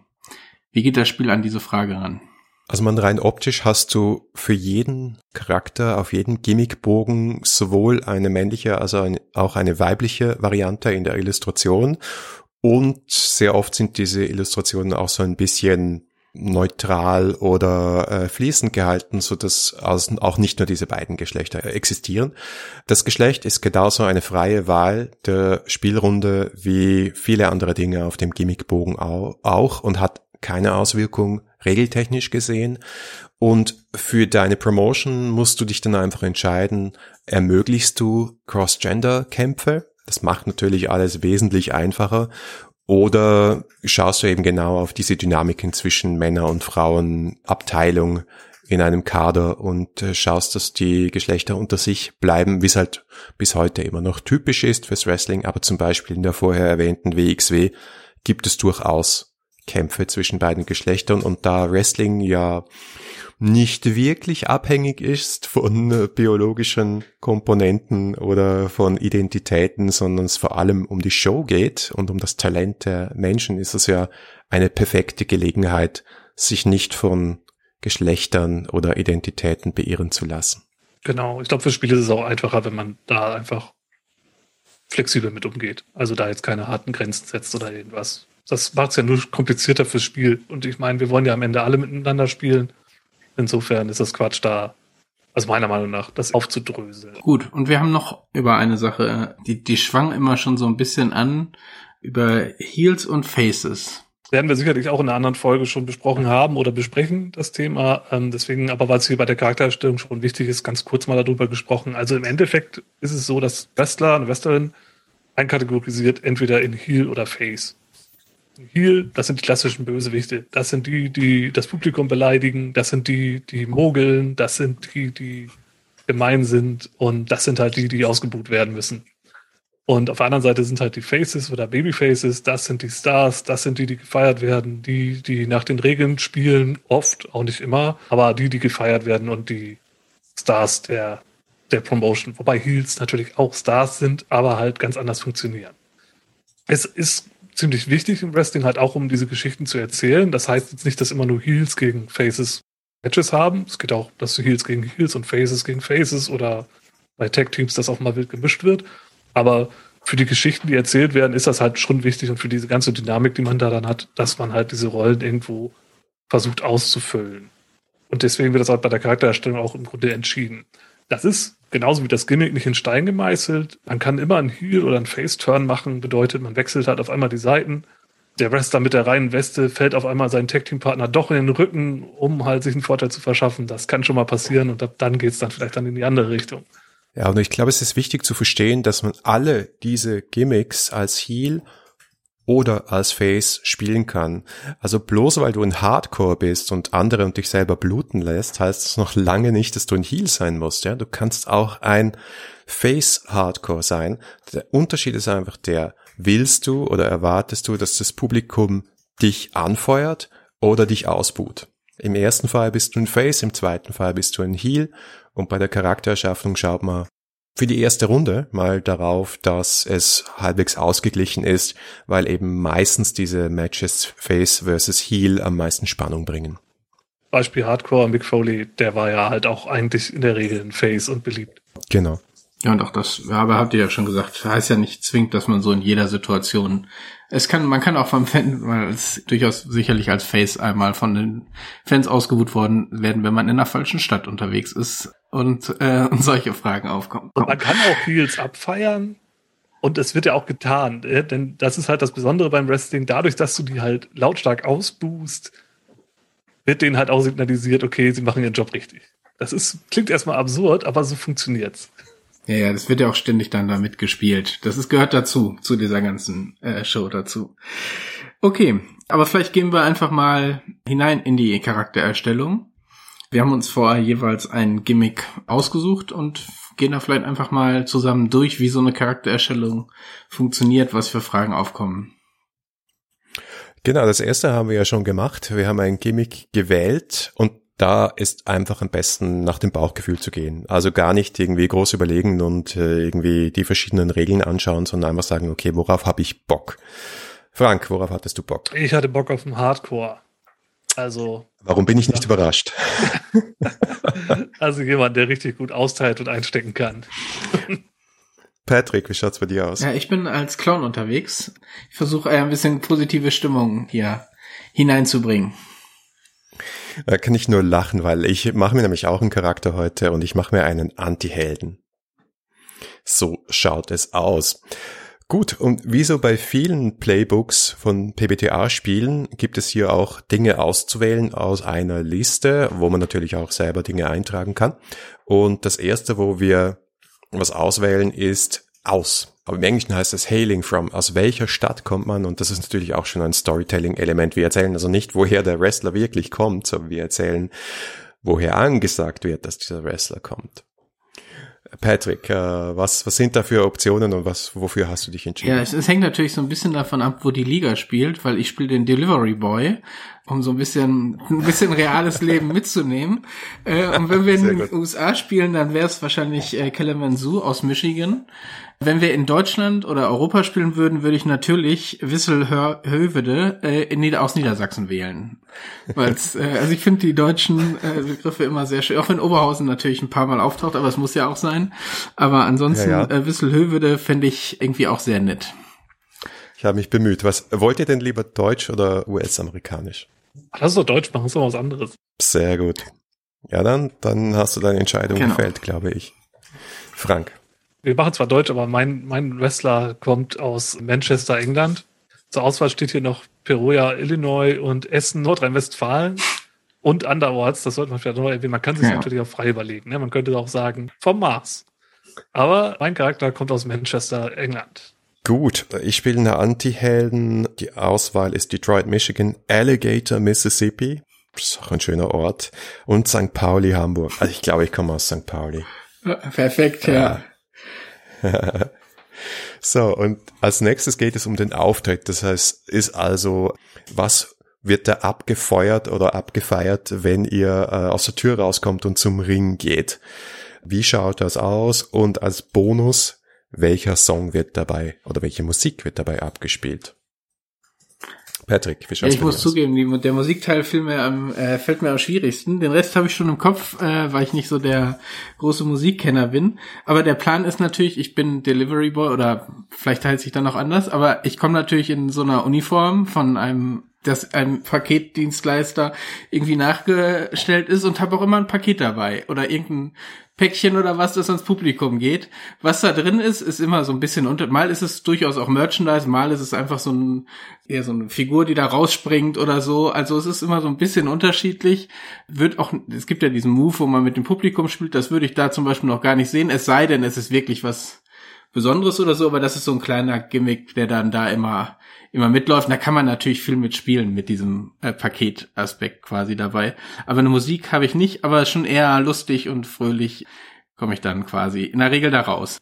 Wie geht das Spiel an diese Frage ran? Also man rein optisch hast du für jeden Charakter auf jedem Gimmickbogen sowohl eine männliche als auch eine weibliche Variante in der Illustration und sehr oft sind diese Illustrationen auch so ein bisschen neutral oder äh, fließend gehalten, so dass also auch nicht nur diese beiden Geschlechter existieren. Das Geschlecht ist genauso eine freie Wahl der Spielrunde wie viele andere Dinge auf dem Gimmickbogen auch und hat keine Auswirkung regeltechnisch gesehen. Und für deine Promotion musst du dich dann einfach entscheiden, ermöglichst du Cross-Gender-Kämpfe das macht natürlich alles wesentlich einfacher. Oder schaust du eben genau auf diese Dynamiken zwischen Männer- und Frauenabteilung in einem Kader und äh, schaust, dass die Geschlechter unter sich bleiben, wie es halt bis heute immer noch typisch ist fürs Wrestling. Aber zum Beispiel in der vorher erwähnten WXW gibt es durchaus Kämpfe zwischen beiden Geschlechtern und da Wrestling ja nicht wirklich abhängig ist von biologischen Komponenten oder von Identitäten, sondern es vor allem um die Show geht und um das Talent der Menschen, ist es ja eine perfekte Gelegenheit, sich nicht von Geschlechtern oder Identitäten beirren zu lassen. Genau, ich glaube, für Spiele ist es auch einfacher, wenn man da einfach flexibel mit umgeht. Also da jetzt keine harten Grenzen setzt oder irgendwas. Das macht es ja nur komplizierter fürs Spiel. Und ich meine, wir wollen ja am Ende alle miteinander spielen. Insofern ist das Quatsch da, also meiner Meinung nach, das aufzudröseln. Gut, und wir haben noch über eine Sache, die, die schwang immer schon so ein bisschen an, über Heels und Faces. Werden wir sicherlich auch in einer anderen Folge schon besprochen haben oder besprechen, das Thema. Ähm, deswegen, aber weil es hier bei der Charaktererstellung schon wichtig ist, ganz kurz mal darüber gesprochen. Also im Endeffekt ist es so, dass Wrestler und Wrestlerin einkategorisiert entweder in Heel oder Face. Heel, das sind die klassischen Bösewichte. Das sind die, die das Publikum beleidigen. Das sind die, die mogeln. Das sind die, die gemein sind. Und das sind halt die, die ausgebucht werden müssen. Und auf der anderen Seite sind halt die Faces oder Babyfaces. Das sind die Stars. Das sind die, die gefeiert werden. Die, die nach den Regeln spielen. Oft, auch nicht immer. Aber die, die gefeiert werden und die Stars der, der Promotion. Wobei Heels natürlich auch Stars sind, aber halt ganz anders funktionieren. Es ist ziemlich wichtig im Wrestling halt auch, um diese Geschichten zu erzählen. Das heißt jetzt nicht, dass immer nur Heels gegen Faces Matches haben. Es geht auch, dass Heels gegen Heels und Faces gegen Faces oder bei Tag Teams das auch mal wild gemischt wird. Aber für die Geschichten, die erzählt werden, ist das halt schon wichtig und für diese ganze Dynamik, die man da dann hat, dass man halt diese Rollen irgendwo versucht auszufüllen. Und deswegen wird das halt bei der Charaktererstellung auch im Grunde entschieden. Das ist genauso wie das Gimmick nicht in Stein gemeißelt. Man kann immer einen Heel oder einen Face-Turn machen, bedeutet, man wechselt halt auf einmal die Seiten. Der Wrestler mit der reinen Weste fällt auf einmal seinen Tag-Team-Partner doch in den Rücken, um halt sich einen Vorteil zu verschaffen. Das kann schon mal passieren und dann geht's dann vielleicht dann in die andere Richtung. Ja, und ich glaube, es ist wichtig zu verstehen, dass man alle diese Gimmicks als Heel oder als Face spielen kann. Also bloß weil du ein Hardcore bist und andere und dich selber bluten lässt, heißt es noch lange nicht, dass du ein Heal sein musst. Ja, du kannst auch ein Face Hardcore sein. Der Unterschied ist einfach der, willst du oder erwartest du, dass das Publikum dich anfeuert oder dich ausbuht? Im ersten Fall bist du ein Face, im zweiten Fall bist du ein Heal und bei der Charaktererschaffung schaut man für die erste Runde mal darauf, dass es halbwegs ausgeglichen ist, weil eben meistens diese Matches Face versus Heel am meisten Spannung bringen. Beispiel Hardcore Mick Foley, der war ja halt auch eigentlich in der Regel ein Face und beliebt. Genau. Ja, und auch das, aber habt ihr ja schon gesagt, heißt ja nicht zwingend, dass man so in jeder Situation es kann, man kann auch vom Fan, weil es durchaus sicherlich als Face einmal von den Fans ausgebucht worden werden, wenn man in einer falschen Stadt unterwegs ist und, äh, und solche Fragen aufkommen. Und man kann auch Heels abfeiern. Und es wird ja auch getan, äh, denn das ist halt das Besondere beim Wrestling. Dadurch, dass du die halt lautstark ausbuchst, wird denen halt auch signalisiert, okay, sie machen ihren Job richtig. Das ist, klingt erstmal absurd, aber so funktioniert's. Ja, ja, das wird ja auch ständig dann damit gespielt. Das ist, gehört dazu, zu dieser ganzen äh, Show dazu. Okay, aber vielleicht gehen wir einfach mal hinein in die Charaktererstellung. Wir haben uns vorher jeweils ein Gimmick ausgesucht und gehen da vielleicht einfach mal zusammen durch, wie so eine Charaktererstellung funktioniert, was für Fragen aufkommen. Genau, das erste haben wir ja schon gemacht. Wir haben ein Gimmick gewählt und da ist einfach am besten nach dem Bauchgefühl zu gehen. Also gar nicht irgendwie groß überlegen und äh, irgendwie die verschiedenen Regeln anschauen, sondern einfach sagen, okay, worauf habe ich Bock? Frank, worauf hattest du Bock? Ich hatte Bock auf den Hardcore. Also. Warum bin ich nicht überrascht? also jemand, der richtig gut austeilt und einstecken kann. Patrick, wie schaut's bei dir aus? Ja, ich bin als Clown unterwegs. Ich versuche ein bisschen positive Stimmung hier hineinzubringen. Da kann ich nur lachen, weil ich mache mir nämlich auch einen Charakter heute und ich mache mir einen Anti-Helden. So schaut es aus. Gut, und wie so bei vielen Playbooks von PBTA-Spielen gibt es hier auch Dinge auszuwählen aus einer Liste, wo man natürlich auch selber Dinge eintragen kann. Und das erste, wo wir was auswählen, ist aus. Aber im Englischen heißt es hailing from. Aus welcher Stadt kommt man? Und das ist natürlich auch schon ein Storytelling-Element. Wir erzählen also nicht, woher der Wrestler wirklich kommt, sondern wir erzählen, woher angesagt wird, dass dieser Wrestler kommt. Patrick, äh, was, was sind da für Optionen und was, wofür hast du dich entschieden? Ja, es, es hängt natürlich so ein bisschen davon ab, wo die Liga spielt, weil ich spiele den Delivery Boy, um so ein bisschen, ein bisschen reales Leben mitzunehmen. Äh, und wenn wir in den USA spielen, dann wäre es wahrscheinlich äh, Kalamazoo aus Michigan. Wenn wir in Deutschland oder Europa spielen würden, würde ich natürlich Wissel Hövede äh, in Nieder aus Niedersachsen wählen. Weil's, äh, also ich finde die deutschen äh, Begriffe immer sehr schön, auch wenn Oberhausen natürlich ein paar Mal auftaucht, aber es muss ja auch sein. Aber ansonsten ja, ja. Äh, Wissel Hövede fände ich irgendwie auch sehr nett. Ich habe mich bemüht. Was wollt ihr denn lieber deutsch oder US-amerikanisch? Lass doch Deutsch machen, ist doch was anderes. Sehr gut. Ja, dann, dann hast du deine Entscheidung genau. gefällt, glaube ich. Frank wir machen zwar Deutsch, aber mein, mein Wrestler kommt aus Manchester, England. Zur Auswahl steht hier noch Perugia, Illinois und Essen, Nordrhein-Westfalen und anderorts. Das sollte man vielleicht noch erwähnen. Man kann sich ja. natürlich auch frei überlegen. Ne? Man könnte auch sagen, vom Mars. Aber mein Charakter kommt aus Manchester, England. Gut, ich spiele eine Anti-Helden. Die Auswahl ist Detroit, Michigan, Alligator, Mississippi. Das ist auch ein schöner Ort. Und St. Pauli, Hamburg. Also ich glaube, ich komme aus St. Pauli. Perfekt, ja. so, und als nächstes geht es um den Auftritt. Das heißt, ist also, was wird da abgefeuert oder abgefeiert, wenn ihr äh, aus der Tür rauskommt und zum Ring geht? Wie schaut das aus? Und als Bonus, welcher Song wird dabei oder welche Musik wird dabei abgespielt? Patrick, wie schaut's ja, Ich muss aus? zugeben, die, der Musikteil fällt mir, am, äh, fällt mir am schwierigsten. Den Rest habe ich schon im Kopf, äh, weil ich nicht so der große Musikkenner bin. Aber der Plan ist natürlich, ich bin Delivery Boy oder vielleicht heißt sich dann noch anders, aber ich komme natürlich in so einer Uniform von einem dass ein Paketdienstleister irgendwie nachgestellt ist und habe auch immer ein Paket dabei oder irgendein Päckchen oder was, das ans Publikum geht. Was da drin ist, ist immer so ein bisschen unter. Mal ist es durchaus auch Merchandise, mal ist es einfach so ein eher so eine Figur, die da rausspringt oder so. Also es ist immer so ein bisschen unterschiedlich. Wird auch, es gibt ja diesen Move, wo man mit dem Publikum spielt. Das würde ich da zum Beispiel noch gar nicht sehen. Es sei denn, es ist wirklich was Besonderes oder so. Aber das ist so ein kleiner Gimmick, der dann da immer immer mitläuft. da kann man natürlich viel mitspielen mit diesem äh, Paketaspekt quasi dabei. Aber eine Musik habe ich nicht, aber schon eher lustig und fröhlich komme ich dann quasi in der Regel da raus.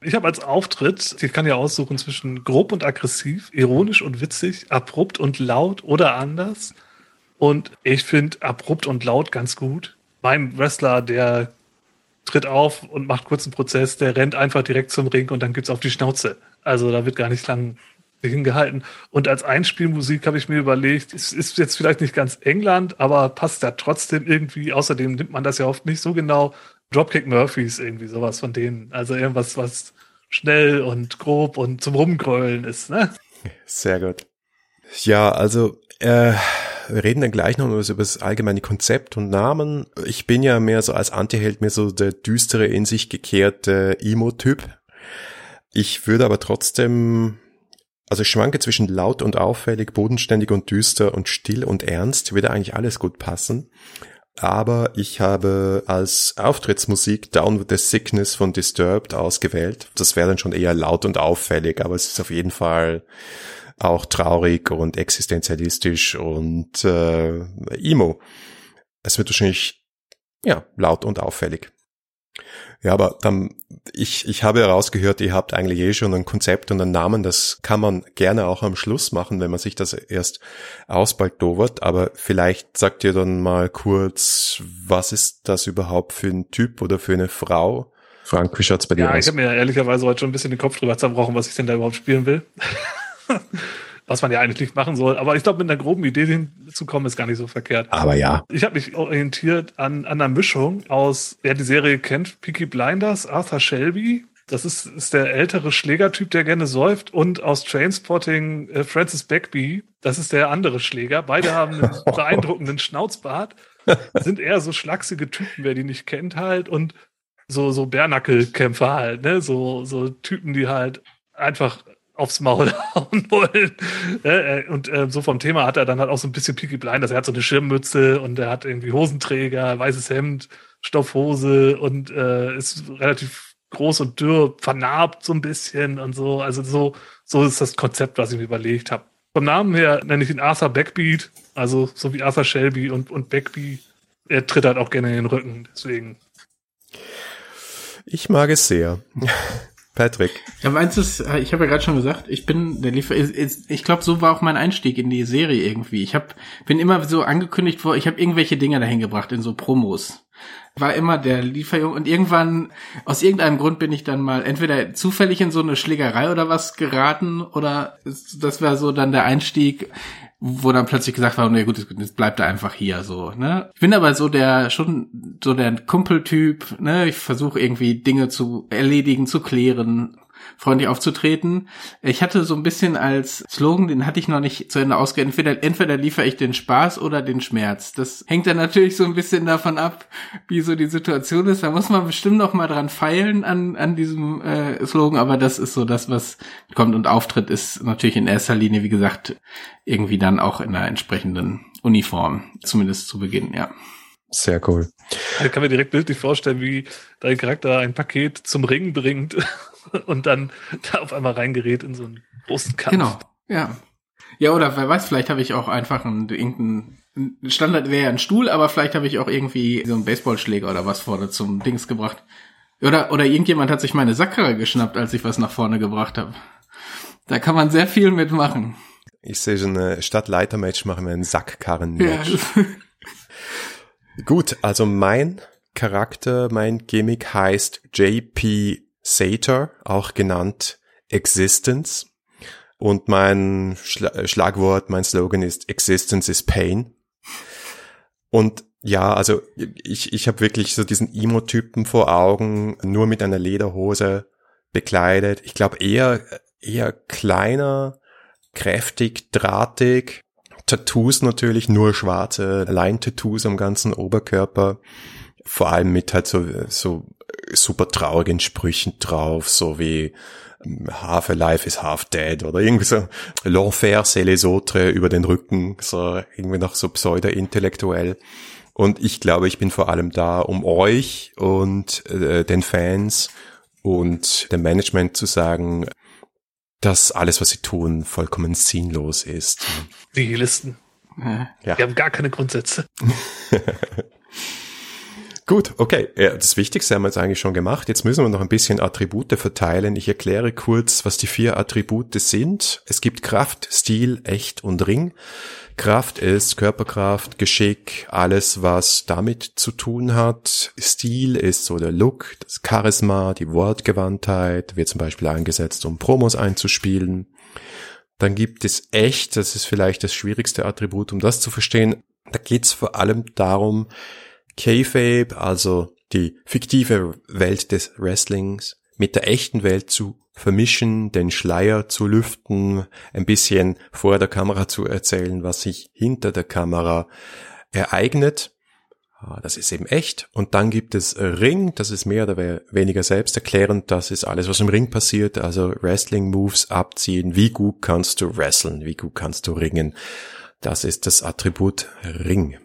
Ich habe als Auftritt, ich kann ja aussuchen zwischen grob und aggressiv, ironisch und witzig, abrupt und laut oder anders. Und ich finde abrupt und laut ganz gut. Mein Wrestler, der tritt auf und macht kurzen Prozess, der rennt einfach direkt zum Ring und dann gibt's auf die Schnauze. Also da wird gar nicht lang hingehalten. Und als Einspielmusik habe ich mir überlegt, es ist jetzt vielleicht nicht ganz England, aber passt ja trotzdem irgendwie. Außerdem nimmt man das ja oft nicht so genau. Dropkick Murphys, irgendwie sowas von denen. Also irgendwas, was schnell und grob und zum Rumgrölen ist, ne? Sehr gut. Ja, also äh, wir reden dann gleich noch über das allgemeine Konzept und Namen. Ich bin ja mehr so als Antiheld mir so der düstere, in sich gekehrte Emo-Typ. Ich würde aber trotzdem also ich schwanke zwischen laut und auffällig, bodenständig und düster und still und ernst, würde eigentlich alles gut passen. Aber ich habe als Auftrittsmusik Down with the Sickness von Disturbed ausgewählt. Das wäre dann schon eher laut und auffällig, aber es ist auf jeden Fall auch traurig und existenzialistisch und äh, emo. Es wird wahrscheinlich ja laut und auffällig. Ja, aber dann, ich, ich habe herausgehört, ihr habt eigentlich eh schon ein Konzept und einen Namen, das kann man gerne auch am Schluss machen, wenn man sich das erst ausbaldowert, aber vielleicht sagt ihr dann mal kurz, was ist das überhaupt für ein Typ oder für eine Frau? Frank, wie schaut's bei dir ja, aus? Ja, ich habe mir ehrlicherweise heute schon ein bisschen den Kopf drüber zerbrochen, was ich denn da überhaupt spielen will. was man ja eigentlich nicht machen soll. Aber ich glaube, mit einer groben Idee hinzukommen, ist gar nicht so verkehrt. Aber ja. Ich habe mich orientiert an, an einer Mischung aus, wer die Serie kennt, Peaky Blinders, Arthur Shelby. Das ist, ist der ältere Schlägertyp, der gerne säuft. Und aus Trainspotting äh, Francis Beckby. Das ist der andere Schläger. Beide haben einen beeindruckenden Schnauzbart. Sind eher so schlachsige Typen, wer die nicht kennt halt. Und so, so Bärnackelkämpfer halt, ne? So, so Typen, die halt einfach aufs Maul hauen wollen. Äh, und äh, so vom Thema hat er dann halt auch so ein bisschen Peaky Blinders. Er hat so eine Schirmmütze und er hat irgendwie Hosenträger, weißes Hemd, Stoffhose und äh, ist relativ groß und dürr, vernarbt so ein bisschen und so. Also so, so ist das Konzept, was ich mir überlegt habe. Vom Namen her nenne ich ihn Arthur Backbeat, also so wie Arthur Shelby und, und Backbeat. Er tritt halt auch gerne in den Rücken, deswegen. Ich mag es sehr. Patrick. Ja, meins ist, äh, ich habe ja gerade schon gesagt, ich bin der Liefer. Ich glaube, so war auch mein Einstieg in die Serie irgendwie. Ich hab, bin immer so angekündigt vor, ich habe irgendwelche Dinge dahin gebracht in so Promos. War immer der Lieferjung und irgendwann, aus irgendeinem Grund bin ich dann mal entweder zufällig in so eine Schlägerei oder was geraten oder das war so dann der Einstieg wo dann plötzlich gesagt war, nee, gut, jetzt bleibt er einfach hier so, ne? Ich bin aber so der, schon so der Kumpeltyp, ne? Ich versuche irgendwie Dinge zu erledigen, zu klären freundlich aufzutreten. Ich hatte so ein bisschen als Slogan, den hatte ich noch nicht zu Ende ausgeführt, entweder, entweder liefere ich den Spaß oder den Schmerz. Das hängt dann natürlich so ein bisschen davon ab, wie so die Situation ist. Da muss man bestimmt noch mal dran feilen an, an diesem äh, Slogan, aber das ist so das, was kommt und auftritt, ist natürlich in erster Linie, wie gesagt, irgendwie dann auch in einer entsprechenden Uniform, zumindest zu Beginn, ja. Sehr cool. Ich kann mir direkt bildlich vorstellen, wie dein Charakter ein Paket zum Ring bringt und dann da auf einmal reingerät in so einen großen Kampf. Genau, ja. Ja, oder wer weiß, vielleicht habe ich auch einfach einen, irgendeinen Standard wäre ja ein Stuhl, aber vielleicht habe ich auch irgendwie so einen Baseballschläger oder was vorne zum Dings gebracht. Oder, oder irgendjemand hat sich meine Sackkarre geschnappt, als ich was nach vorne gebracht habe. Da kann man sehr viel mitmachen. Ich sehe so eine Stadtleiter-Match machen wir ein Sackkarren-Match. Ja. Gut, also mein Charakter, mein Gimmick heißt JP Sater, auch genannt Existence. Und mein Schla Schlagwort, mein Slogan ist Existence is Pain. Und ja, also ich, ich habe wirklich so diesen Emo-Typen vor Augen, nur mit einer Lederhose bekleidet. Ich glaube eher, eher kleiner, kräftig, drahtig, Tattoos natürlich, nur schwarze Line-Tattoos am ganzen Oberkörper. Vor allem mit halt so, so super traurigen Sprüchen drauf, so wie Half alive is half dead oder irgendwie so L'enfer c'est les autres über den Rücken, so irgendwie noch so pseudo-intellektuell. Und ich glaube, ich bin vor allem da, um euch und äh, den Fans und dem Management zu sagen, dass alles, was sie tun, vollkommen sinnlos ist. Die Listen. Ja. Wir haben gar keine Grundsätze. Gut, okay. Das Wichtigste haben wir jetzt eigentlich schon gemacht. Jetzt müssen wir noch ein bisschen Attribute verteilen. Ich erkläre kurz, was die vier Attribute sind. Es gibt Kraft, Stil, Echt und Ring. Kraft ist Körperkraft, Geschick, alles, was damit zu tun hat. Stil ist so der Look, das Charisma, die Wortgewandtheit, wird zum Beispiel eingesetzt, um Promos einzuspielen. Dann gibt es echt, das ist vielleicht das schwierigste Attribut, um das zu verstehen. Da geht es vor allem darum, Kayfabe, also die fiktive Welt des Wrestlings, mit der echten Welt zu vermischen, den Schleier zu lüften, ein bisschen vor der Kamera zu erzählen, was sich hinter der Kamera ereignet. Ah, das ist eben echt. Und dann gibt es Ring, das ist mehr oder weniger selbsterklärend. Das ist alles, was im Ring passiert. Also Wrestling-Moves abziehen. Wie gut kannst du wrestlen? Wie gut kannst du ringen? Das ist das Attribut Ring.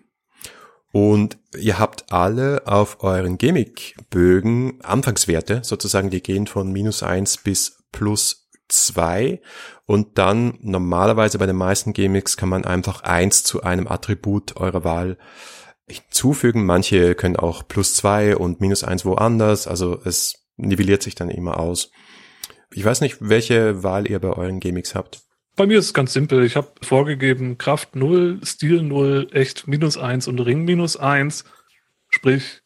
Und ihr habt alle auf euren Gimmickbögen Anfangswerte, sozusagen, die gehen von minus eins bis plus zwei Und dann normalerweise bei den meisten Gimmicks kann man einfach eins zu einem Attribut eurer Wahl hinzufügen. Manche können auch plus zwei und minus eins woanders. Also es nivelliert sich dann immer aus. Ich weiß nicht, welche Wahl ihr bei euren Gimmicks habt. Bei mir ist es ganz simpel. Ich habe vorgegeben Kraft 0, Stil 0, Echt minus 1 und Ring minus 1. Sprich,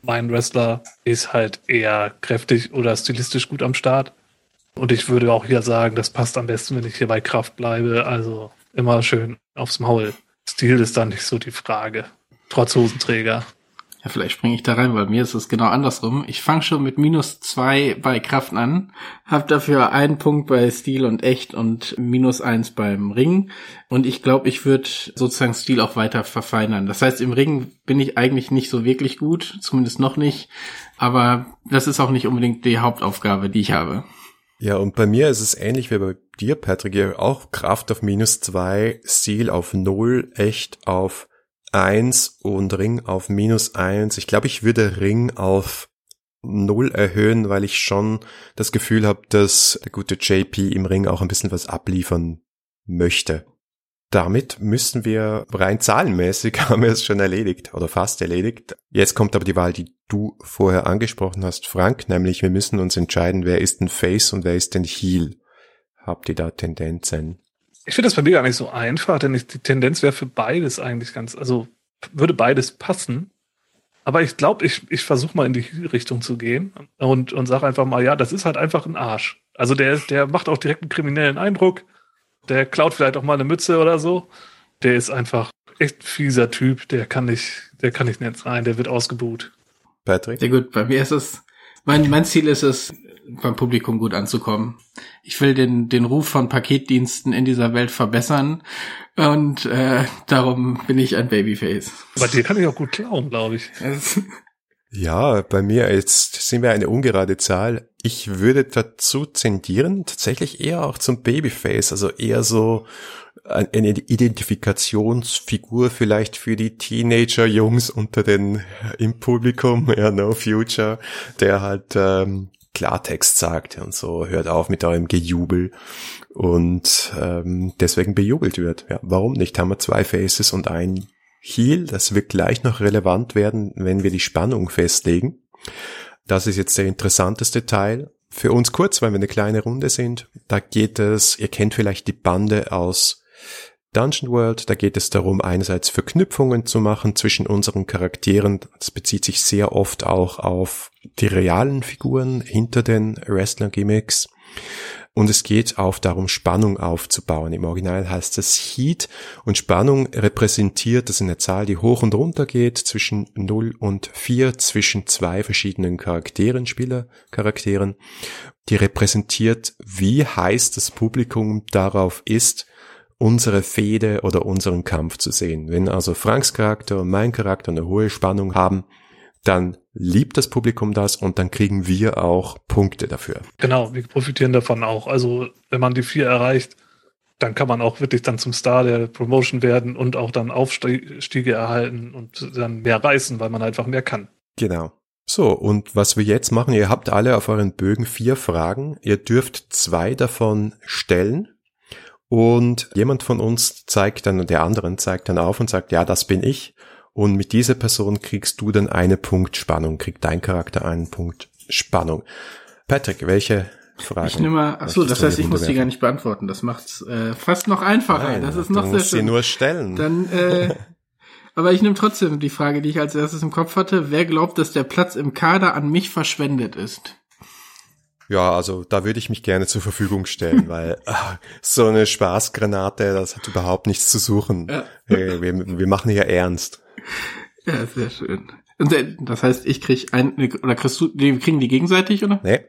mein Wrestler ist halt eher kräftig oder stilistisch gut am Start. Und ich würde auch hier sagen, das passt am besten, wenn ich hier bei Kraft bleibe. Also immer schön aufs Maul. Stil ist dann nicht so die Frage. Trotz Hosenträger. Ja, vielleicht springe ich da rein, weil mir ist es genau andersrum. Ich fange schon mit minus zwei bei Kraft an, habe dafür einen Punkt bei Stil und Echt und minus eins beim Ring. Und ich glaube, ich würde sozusagen Stil auch weiter verfeinern. Das heißt, im Ring bin ich eigentlich nicht so wirklich gut, zumindest noch nicht. Aber das ist auch nicht unbedingt die Hauptaufgabe, die ich habe. Ja, und bei mir ist es ähnlich wie bei dir, Patrick. Auch Kraft auf minus zwei, Stil auf null, Echt auf 1 und Ring auf minus 1. Ich glaube, ich würde Ring auf 0 erhöhen, weil ich schon das Gefühl habe, dass der gute JP im Ring auch ein bisschen was abliefern möchte. Damit müssen wir rein zahlenmäßig haben wir es schon erledigt oder fast erledigt. Jetzt kommt aber die Wahl, die du vorher angesprochen hast, Frank, nämlich wir müssen uns entscheiden, wer ist ein Face und wer ist ein Heel. Habt ihr da Tendenzen? Ich finde das bei mir gar nicht so einfach, denn ich, die Tendenz wäre für beides eigentlich ganz, also würde beides passen. Aber ich glaube, ich, ich versuche mal in die Richtung zu gehen und, und sage einfach mal, ja, das ist halt einfach ein Arsch. Also der, der macht auch direkt einen kriminellen Eindruck. Der klaut vielleicht auch mal eine Mütze oder so. Der ist einfach echt fieser Typ. Der kann nicht, der kann nicht nett sein. Der wird ausgebuht. Patrick? Sehr gut. Bei mir ist es, mein, mein Ziel ist es, beim Publikum gut anzukommen. Ich will den, den Ruf von Paketdiensten in dieser Welt verbessern und äh, darum bin ich ein Babyface. Aber dir kann ich auch gut klauen, glaube ich. Ja, bei mir jetzt sind wir eine ungerade Zahl. Ich würde dazu zendieren, tatsächlich eher auch zum Babyface, also eher so eine Identifikationsfigur vielleicht für die Teenager-Jungs unter den im Publikum, ja, No Future, der halt ähm, Klartext sagt und so, hört auf mit eurem Gejubel und ähm, deswegen bejubelt wird. Ja, warum nicht? Haben wir zwei Faces und ein Heel, das wird gleich noch relevant werden, wenn wir die Spannung festlegen. Das ist jetzt der interessanteste Teil. Für uns kurz, weil wir eine kleine Runde sind. Da geht es, ihr kennt vielleicht die Bande aus Dungeon World, da geht es darum, einerseits Verknüpfungen zu machen zwischen unseren Charakteren. Das bezieht sich sehr oft auch auf die realen Figuren hinter den Wrestler-Gimmicks. Und es geht auch darum, Spannung aufzubauen. Im Original heißt es Heat und Spannung repräsentiert, das ist eine Zahl, die hoch und runter geht, zwischen 0 und 4, zwischen zwei verschiedenen Charakteren, Spielercharakteren. Die repräsentiert, wie heiß das Publikum darauf ist, unsere Fehde oder unseren Kampf zu sehen. Wenn also Franks Charakter und mein Charakter eine hohe Spannung haben, dann liebt das Publikum das und dann kriegen wir auch Punkte dafür. Genau, wir profitieren davon auch. Also wenn man die vier erreicht, dann kann man auch wirklich dann zum Star der Promotion werden und auch dann Aufstiege erhalten und dann mehr reißen, weil man einfach mehr kann. Genau. So, und was wir jetzt machen, ihr habt alle auf euren Bögen vier Fragen. Ihr dürft zwei davon stellen. Und jemand von uns zeigt dann, der anderen zeigt dann auf und sagt, ja, das bin ich. Und mit dieser Person kriegst du dann eine Punkt Spannung, kriegt dein Charakter einen Punkt Spannung. Patrick, welche Frage? Ich nehme mal, achso, das heißt, ich muss die gar nicht beantworten. Das macht's äh, fast noch einfacher. Nein, das ist noch sehr schön. sie nur stellen. Dann, äh, aber ich nehme trotzdem die Frage, die ich als erstes im Kopf hatte. Wer glaubt, dass der Platz im Kader an mich verschwendet ist? Ja, also da würde ich mich gerne zur Verfügung stellen, weil ach, so eine Spaßgranate, das hat überhaupt nichts zu suchen. Ja. Hey, wir, wir machen hier ernst. Ja, sehr schön. Und das heißt, ich krieg ein, oder kriegst du, die kriegen die gegenseitig, oder? Nee,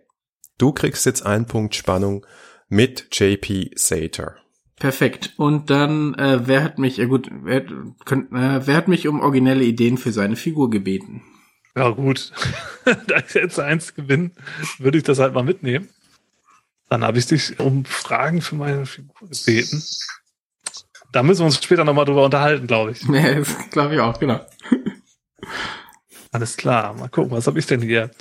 du kriegst jetzt einen Punkt Spannung mit JP Sater. Perfekt. Und dann, äh, wer hat mich, ja gut, wer, könnt, äh, wer hat mich um originelle Ideen für seine Figur gebeten? Ja gut, da ich jetzt eins gewinne, würde ich das halt mal mitnehmen. Dann habe ich dich um Fragen für meine Figur gebeten. Da müssen wir uns später nochmal drüber unterhalten, glaube ich. Nee, das glaube ich auch, genau. Alles klar, mal gucken, was habe ich denn hier?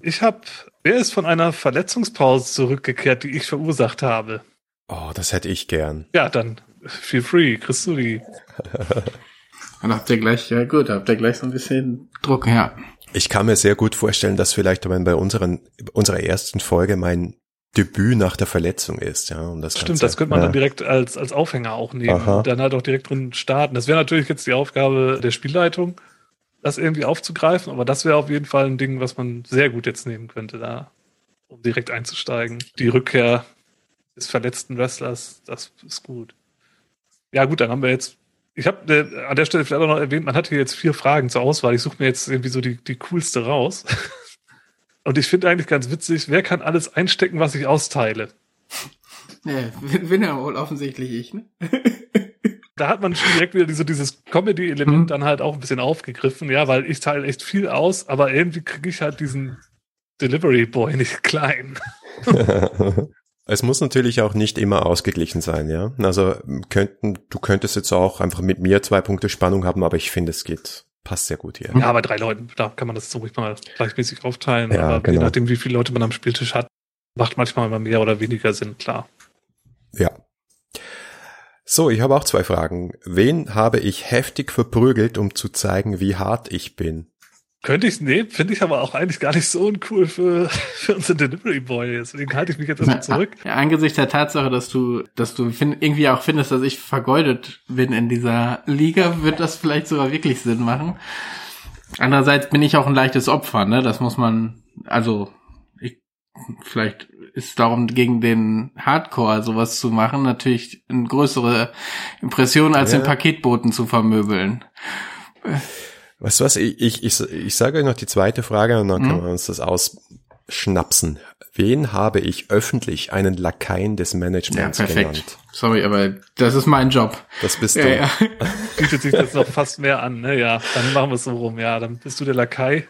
Ich habe, wer ist von einer Verletzungspause zurückgekehrt, die ich verursacht habe? Oh, das hätte ich gern. Ja, dann feel free, kriegst du die. Dann habt ihr gleich, ja gut, habt ihr gleich so ein bisschen Druck, ja. Ich kann mir sehr gut vorstellen, dass vielleicht bei unseren, unserer ersten Folge mein Debüt nach der Verletzung ist, ja. Und das Stimmt, Ganze. das könnte man ja. dann direkt als, als Aufhänger auch nehmen Aha. und dann halt auch direkt drin starten. Das wäre natürlich jetzt die Aufgabe der Spielleitung, das irgendwie aufzugreifen, aber das wäre auf jeden Fall ein Ding, was man sehr gut jetzt nehmen könnte, da, um direkt einzusteigen. Die Rückkehr des verletzten Wrestlers, das ist gut. Ja, gut, dann haben wir jetzt. Ich habe äh, an der Stelle vielleicht auch noch erwähnt, man hat hier jetzt vier Fragen zur Auswahl. Ich suche mir jetzt irgendwie so die, die coolste raus. Und ich finde eigentlich ganz witzig, wer kann alles einstecken, was ich austeile? Nee, Winner wohl offensichtlich ich, ne? da hat man schon direkt wieder diese, dieses Comedy-Element Mhm. dann halt auch ein bisschen aufgegriffen, ja, weil ich teile echt viel aus, aber irgendwie kriege ich halt diesen Delivery Boy nicht klein. Es muss natürlich auch nicht immer ausgeglichen sein, ja. Also könnten, du könntest jetzt auch einfach mit mir zwei Punkte Spannung haben, aber ich finde, es geht, passt sehr gut hier. Ja, bei drei Leuten, da kann man das so ruhig mal gleichmäßig aufteilen. Ja, aber je genau. nachdem, wie viele Leute man am Spieltisch hat, macht manchmal mal mehr oder weniger Sinn, klar. Ja. So, ich habe auch zwei Fragen. Wen habe ich heftig verprügelt, um zu zeigen, wie hart ich bin? Könnte ich nehmen, finde ich aber auch eigentlich gar nicht so uncool für, für unseren Delivery Boy. Deswegen halte ich mich jetzt erstmal zurück. Ja, angesichts der Tatsache, dass du, dass du find, irgendwie auch findest, dass ich vergeudet bin in dieser Liga, wird das vielleicht sogar wirklich Sinn machen. Andererseits bin ich auch ein leichtes Opfer, ne? Das muss man, also, ich, vielleicht ist darum gegen den Hardcore sowas zu machen, natürlich eine größere Impression als Ja. den Paketboten zu vermöbeln. Weißt du was, ich, ich, ich, ich sage euch noch die zweite Frage und dann Mhm. können wir uns das aus, schnapsen. Wen habe ich öffentlich einen Lakaien des Managements ja, perfekt. genannt? Sorry, aber das ist mein Job. Das bist Ja, du. ja. Bietet sich das noch fast mehr an, ne? Ja, dann machen wir es so rum. Ja, dann bist du der Lakai.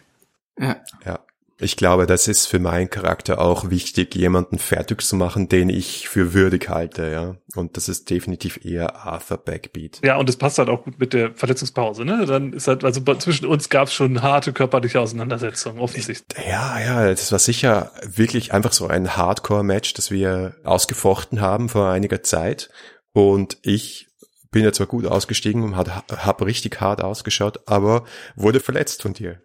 ja. Ja. Ich glaube, das ist für meinen Charakter auch wichtig, jemanden fertig zu machen, den ich für würdig halte, ja. Und das ist definitiv eher Arthur Backbeat. Ja, und es passt halt auch gut mit der Verletzungspause, ne? Dann ist halt, also zwischen uns gab es schon harte körperliche Auseinandersetzungen, offensichtlich. Ja, ja, das war sicher wirklich einfach so ein Hardcore-Match, das wir ausgefochten haben vor einiger Zeit. Und ich bin ja zwar gut ausgestiegen und habe hab richtig hart ausgeschaut, aber wurde verletzt von dir.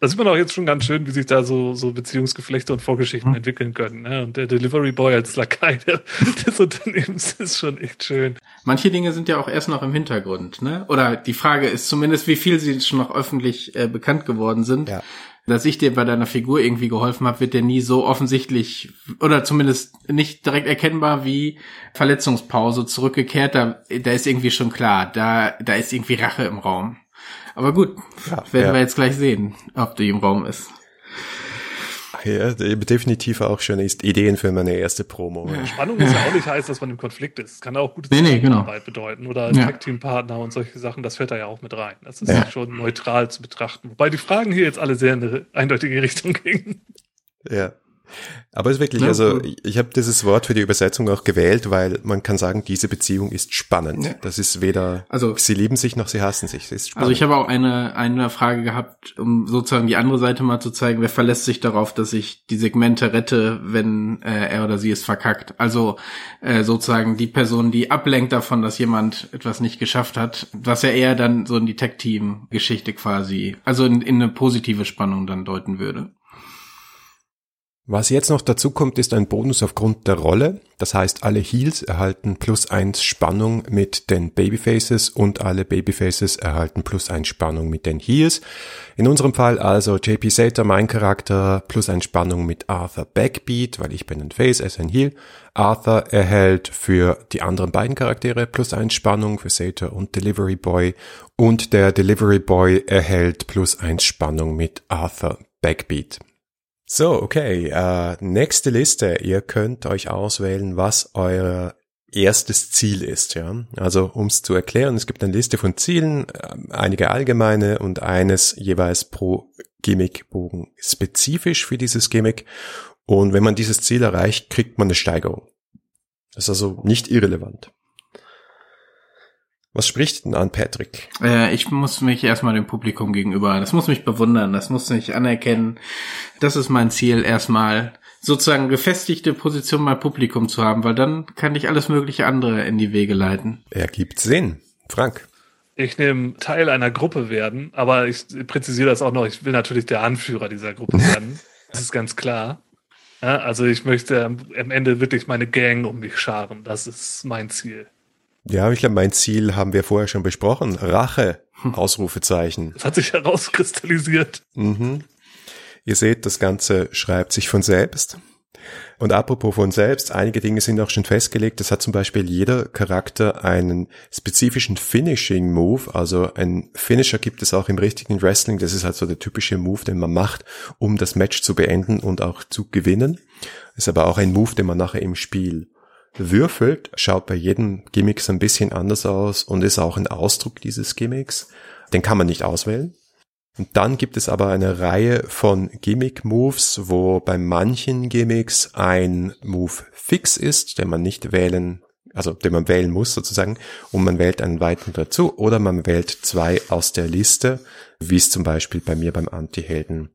Da sieht man auch jetzt schon ganz schön, wie sich da so, so Beziehungsgeflechte und Vorgeschichten entwickeln können. Ne? Und der Delivery Boy als Lakai der, des Unternehmens ist schon echt schön. Manche Dinge sind ja auch erst noch im Hintergrund, ne? Oder die Frage ist zumindest, wie viel sie schon noch öffentlich äh, bekannt geworden sind. Ja. Dass ich dir bei deiner Figur irgendwie geholfen habe, wird dir nie so offensichtlich oder zumindest nicht direkt erkennbar wie Verletzungspause zurückgekehrt. Da, da ist irgendwie schon klar, da, da ist irgendwie Rache im Raum. Aber gut, Ja, werden ja. wir jetzt gleich sehen, ob die im Raum ist. Ja, definitiv auch schon ist Ideen für meine erste Promo. Spannung ist ja auch nicht heiß, dass man im Konflikt ist. Es kann auch gute Nee, nee, genau. Zusammenarbeit bedeuten oder Ja. Tag-Team-Partner und solche Sachen. Das fällt da ja auch mit rein. Das ist Ja. schon neutral zu betrachten. Wobei die Fragen hier jetzt alle sehr in eine eindeutige Richtung gingen. Ja. Aber es ist wirklich, Ja, also ich, habe dieses Wort für die Übersetzung auch gewählt, weil man kann sagen, diese Beziehung ist spannend. Ja. Das ist weder, Also- sie lieben sich noch sie hassen sich. Also ich habe auch eine, eine Frage gehabt, um sozusagen die andere Seite mal zu zeigen, wer verlässt sich darauf, dass ich die Segmente rette, wenn äh, er oder sie es verkackt. Also äh, sozusagen die Person, die ablenkt davon, dass jemand etwas nicht geschafft hat, was ja eher dann so in die Tech-Team-Geschichte quasi, also in, in eine positive Spannung dann deuten würde. Was jetzt noch dazu kommt, ist ein Bonus aufgrund der Rolle. Das heißt, alle Heels erhalten plus eins Spannung mit den Babyfaces und alle Babyfaces erhalten plus eins Spannung mit den Heels. In unserem Fall also JP Sater, mein Charakter, plus eins Spannung mit Arthur Backbeat, weil ich bin ein Face, er ist ein Heel. Arthur erhält für die anderen beiden Charaktere plus eins Spannung für Sater und Delivery Boy und der Delivery Boy erhält plus eins Spannung mit Arthur Backbeat. So, okay. Äh, nächste Liste. Ihr könnt euch auswählen, was euer erstes Ziel ist. Ja, also um es zu erklären, es gibt eine Liste von Zielen, äh, einige allgemeine und eines jeweils pro Gimmickbogen spezifisch für dieses Gimmick. Und wenn man dieses Ziel erreicht, kriegt man eine Steigerung. Das ist also nicht irrelevant. Was spricht denn an Patrick? Äh, ich muss mich erstmal dem Publikum gegenüber, das muss mich bewundern, das muss mich anerkennen. Das ist mein Ziel, erstmal sozusagen gefestigte Position beim Publikum zu haben, weil dann kann ich alles mögliche andere in die Wege leiten. Ergibt Sinn. Frank. Ich nehme Teil einer Gruppe werden, aber ich präzisiere das auch noch. Ich will natürlich der Anführer dieser Gruppe werden. Das ist ganz klar. Ja, also ich möchte am am Ende wirklich meine Gang um mich scharen. Das ist mein Ziel. Ja, ich glaube, mein Ziel haben wir vorher schon besprochen. Rache. Ausrufezeichen. Das hat sich herauskristallisiert. Mhm. Ihr seht, das Ganze schreibt sich von selbst. Und apropos von selbst, einige Dinge sind auch schon festgelegt. Es hat zum Beispiel jeder Charakter einen spezifischen Finishing Move. Also ein Finisher gibt es auch im richtigen Wrestling. Das ist halt so der typische Move, den man macht, um das Match zu beenden und auch zu gewinnen. Ist aber auch ein Move, den man nachher im Spiel würfelt. Schaut bei jedem Gimmick so ein bisschen anders aus und ist auch ein Ausdruck dieses Gimmicks. Den kann man nicht auswählen. Und dann gibt es aber eine Reihe von Gimmick-Moves, wo bei manchen Gimmicks ein Move fix ist, den man nicht wählen, also den man wählen muss sozusagen, und man wählt einen weiteren dazu, oder man wählt zwei aus der Liste, wie es zum Beispiel bei mir beim Anti-Helden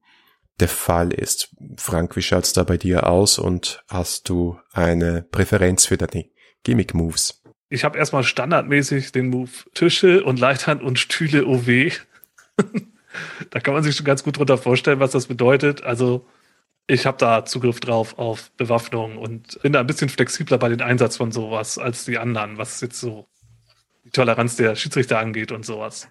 der Fall ist. Frank, wie schaut's da bei dir aus und hast du eine Präferenz für deine Gimmick-Moves? Ich habe erstmal standardmäßig den Move Tische und Leitern und Stühle OW. da kann man sich schon ganz gut drunter vorstellen, was das bedeutet. Also ich habe da Zugriff drauf auf Bewaffnung und bin da ein bisschen flexibler bei den Einsatz von sowas als die anderen, was jetzt so die Toleranz der Schiedsrichter angeht und sowas.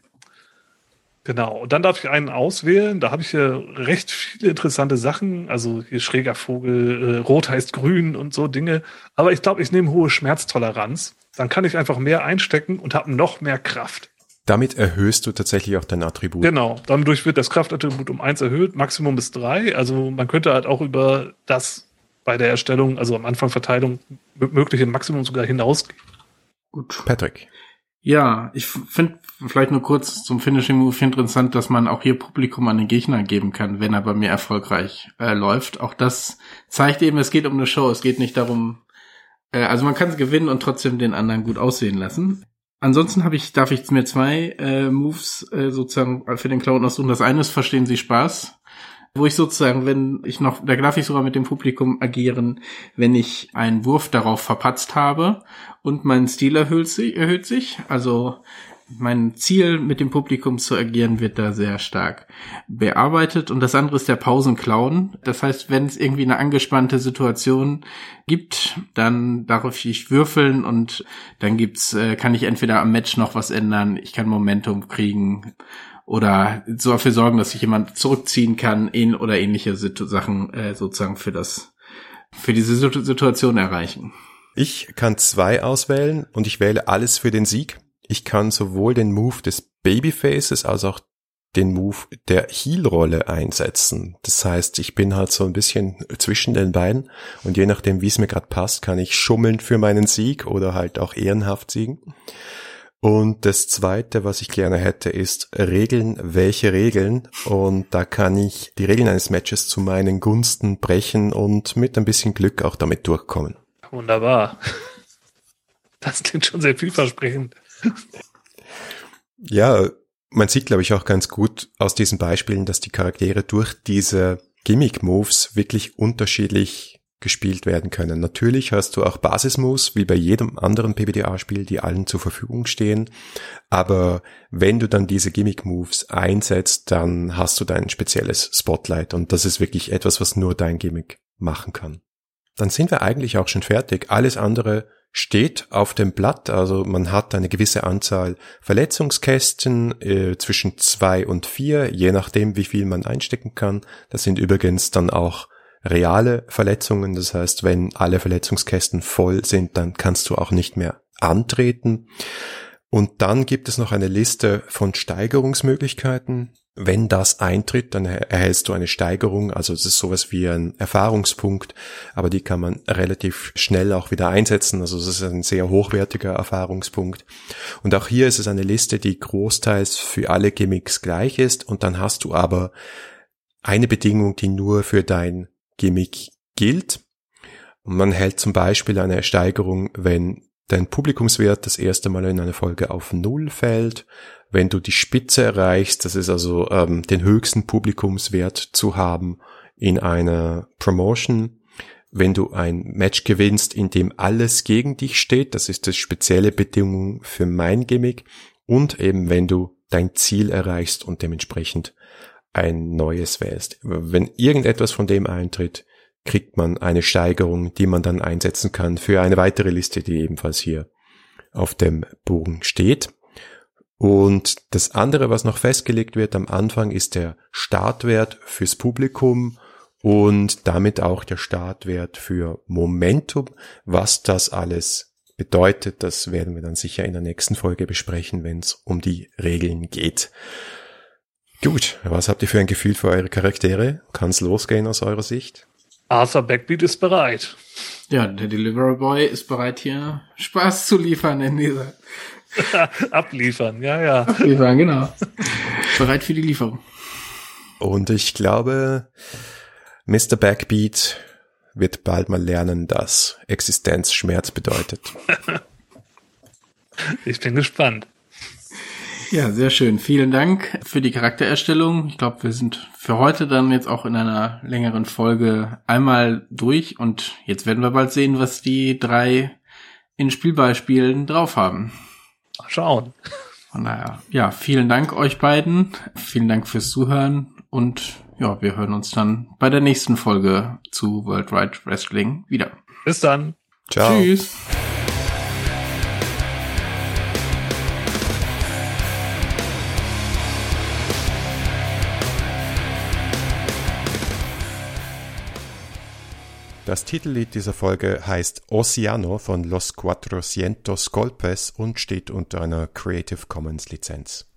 Genau. Und dann darf ich einen auswählen. Da habe ich hier recht viele interessante Sachen. Also hier schräger Vogel, äh, rot heißt grün und so Dinge. Aber ich glaube, ich nehme hohe Schmerztoleranz. Dann kann ich einfach mehr einstecken und habe noch mehr Kraft. damit erhöhst du tatsächlich auch dein Attribut. Genau, dadurch wird das Kraftattribut um eins erhöht, Maximum bis drei. Also man könnte halt auch über das bei der Erstellung, also am Anfang Verteilung, mögliche Maximum sogar hinausgehen. Gut. Patrick. Ja, ich finde vielleicht nur kurz zum Finishing Move interessant, dass man auch hier Publikum an den Gegner geben kann, wenn er bei mir erfolgreich äh, läuft. Auch das zeigt eben, es geht um eine Show, es geht nicht darum, äh, also man kann es gewinnen und trotzdem den anderen gut aussehen lassen. Ansonsten habe ich, darf ich mir zwei äh, Moves äh, sozusagen für den Clown aussuchen. Das eine ist Verstehen Sie Spaß, wo ich sozusagen, wenn ich noch, da darf ich sogar mit dem Publikum agieren, wenn ich einen Wurf darauf verpatzt habe und mein Stil erhöht sich, erhöht sich. Also mein Ziel mit dem Publikum zu agieren wird da sehr stark bearbeitet und das andere ist der Pausenclown. Das heißt, wenn es irgendwie eine angespannte Situation gibt, dann darf ich würfeln und dann gibt's, äh, kann ich entweder am Match noch was ändern, ich kann Momentum kriegen oder so dafür sorgen, dass sich jemand zurückziehen kann, in oder ähnliche Sachen äh, sozusagen für das für diese Situation erreichen. Ich kann zwei auswählen und ich wähle alles für den Sieg. Ich kann sowohl den Move des Babyfaces als auch den Move der Heel-Rolle einsetzen. Das heißt, ich bin halt so ein bisschen zwischen den beiden und je nachdem, wie es mir gerade passt, kann ich schummeln für meinen Sieg oder halt auch ehrenhaft siegen. Und das zweite, was ich gerne hätte, ist Regeln, welche Regeln? Und da kann ich die Regeln eines Matches zu meinen Gunsten brechen und mit ein bisschen Glück auch damit durchkommen. Wunderbar. Das klingt schon sehr vielversprechend. Ja, man sieht, glaube ich, auch ganz gut aus diesen Beispielen, dass die Charaktere durch diese Gimmick-Moves wirklich unterschiedlich gespielt werden können. Natürlich hast du auch Basismoves, wie bei jedem anderen PBDA-Spiel, die allen zur Verfügung stehen. Aber wenn du dann diese Gimmick-Moves einsetzt, dann hast du dein spezielles Spotlight. Und das ist wirklich etwas, was nur dein Gimmick machen kann. Dann sind wir eigentlich auch schon fertig. Alles andere steht auf dem Blatt. Also man hat eine gewisse Anzahl Verletzungskästen äh, zwischen zwei und vier, je nachdem, wie viel man einstecken kann. Das sind übrigens dann auch reale Verletzungen. Das heißt, wenn alle Verletzungskästen voll sind, dann kannst du auch nicht mehr antreten. Und dann gibt es noch eine Liste von Steigerungsmöglichkeiten. Wenn das eintritt, dann erhältst du eine Steigerung, also es ist sowas wie ein Erfahrungspunkt, aber die kann man relativ schnell auch wieder einsetzen, also es ist ein sehr hochwertiger Erfahrungspunkt. Und auch hier ist es eine Liste, die großteils für alle Gimmicks gleich ist und dann hast du aber eine Bedingung, die nur für dein Gimmick gilt. Man hält zum Beispiel eine Steigerung, wenn dein Publikumswert das erste Mal in einer Folge auf Null fällt, wenn du die Spitze erreichst, das ist also ähm, den höchsten Publikumswert zu haben in einer Promotion, wenn du ein Match gewinnst, in dem alles gegen dich steht, das ist das spezielle Bedingung für mein Gimmick, und eben wenn du dein Ziel erreichst und dementsprechend ein neues wählst. Wenn irgendetwas von dem eintritt, kriegt man eine Steigerung, die man dann einsetzen kann für eine weitere Liste, die ebenfalls hier auf dem Bogen steht. Und das andere, was noch festgelegt wird am Anfang, ist der Startwert fürs Publikum und damit auch der Startwert für Momentum. Was das alles bedeutet, das werden wir dann sicher in der nächsten Folge besprechen, wenn es um die Regeln geht. Gut, was habt ihr für ein Gefühl für eure Charaktere? Kann es losgehen aus eurer Sicht? Arthur Backbeat ist bereit. Ja, der Delivery Boy ist bereit, hier Spaß zu liefern in dieser. Abliefern, ja, ja. Abliefern, genau. bereit für die Lieferung. Und ich glaube, Mr. Backbeat wird bald mal lernen, dass Existenz Schmerz bedeutet. ich bin gespannt. Ja, sehr schön. Vielen Dank für die Charaktererstellung. Ich glaube, wir sind für heute dann jetzt auch in einer längeren Folge einmal durch und jetzt werden wir bald sehen, was die drei in Spielbeispielen drauf haben. Schauen. Von daher, ja, vielen Dank euch beiden. Vielen Dank fürs Zuhören und ja, wir hören uns dann bei der nächsten Folge zu World Wide Wrestling wieder. Bis dann. Ciao. Tschüss. Das Titellied dieser Folge heißt Oceano von Los Cuatrocientos Golpes und steht unter einer Creative Commons Lizenz.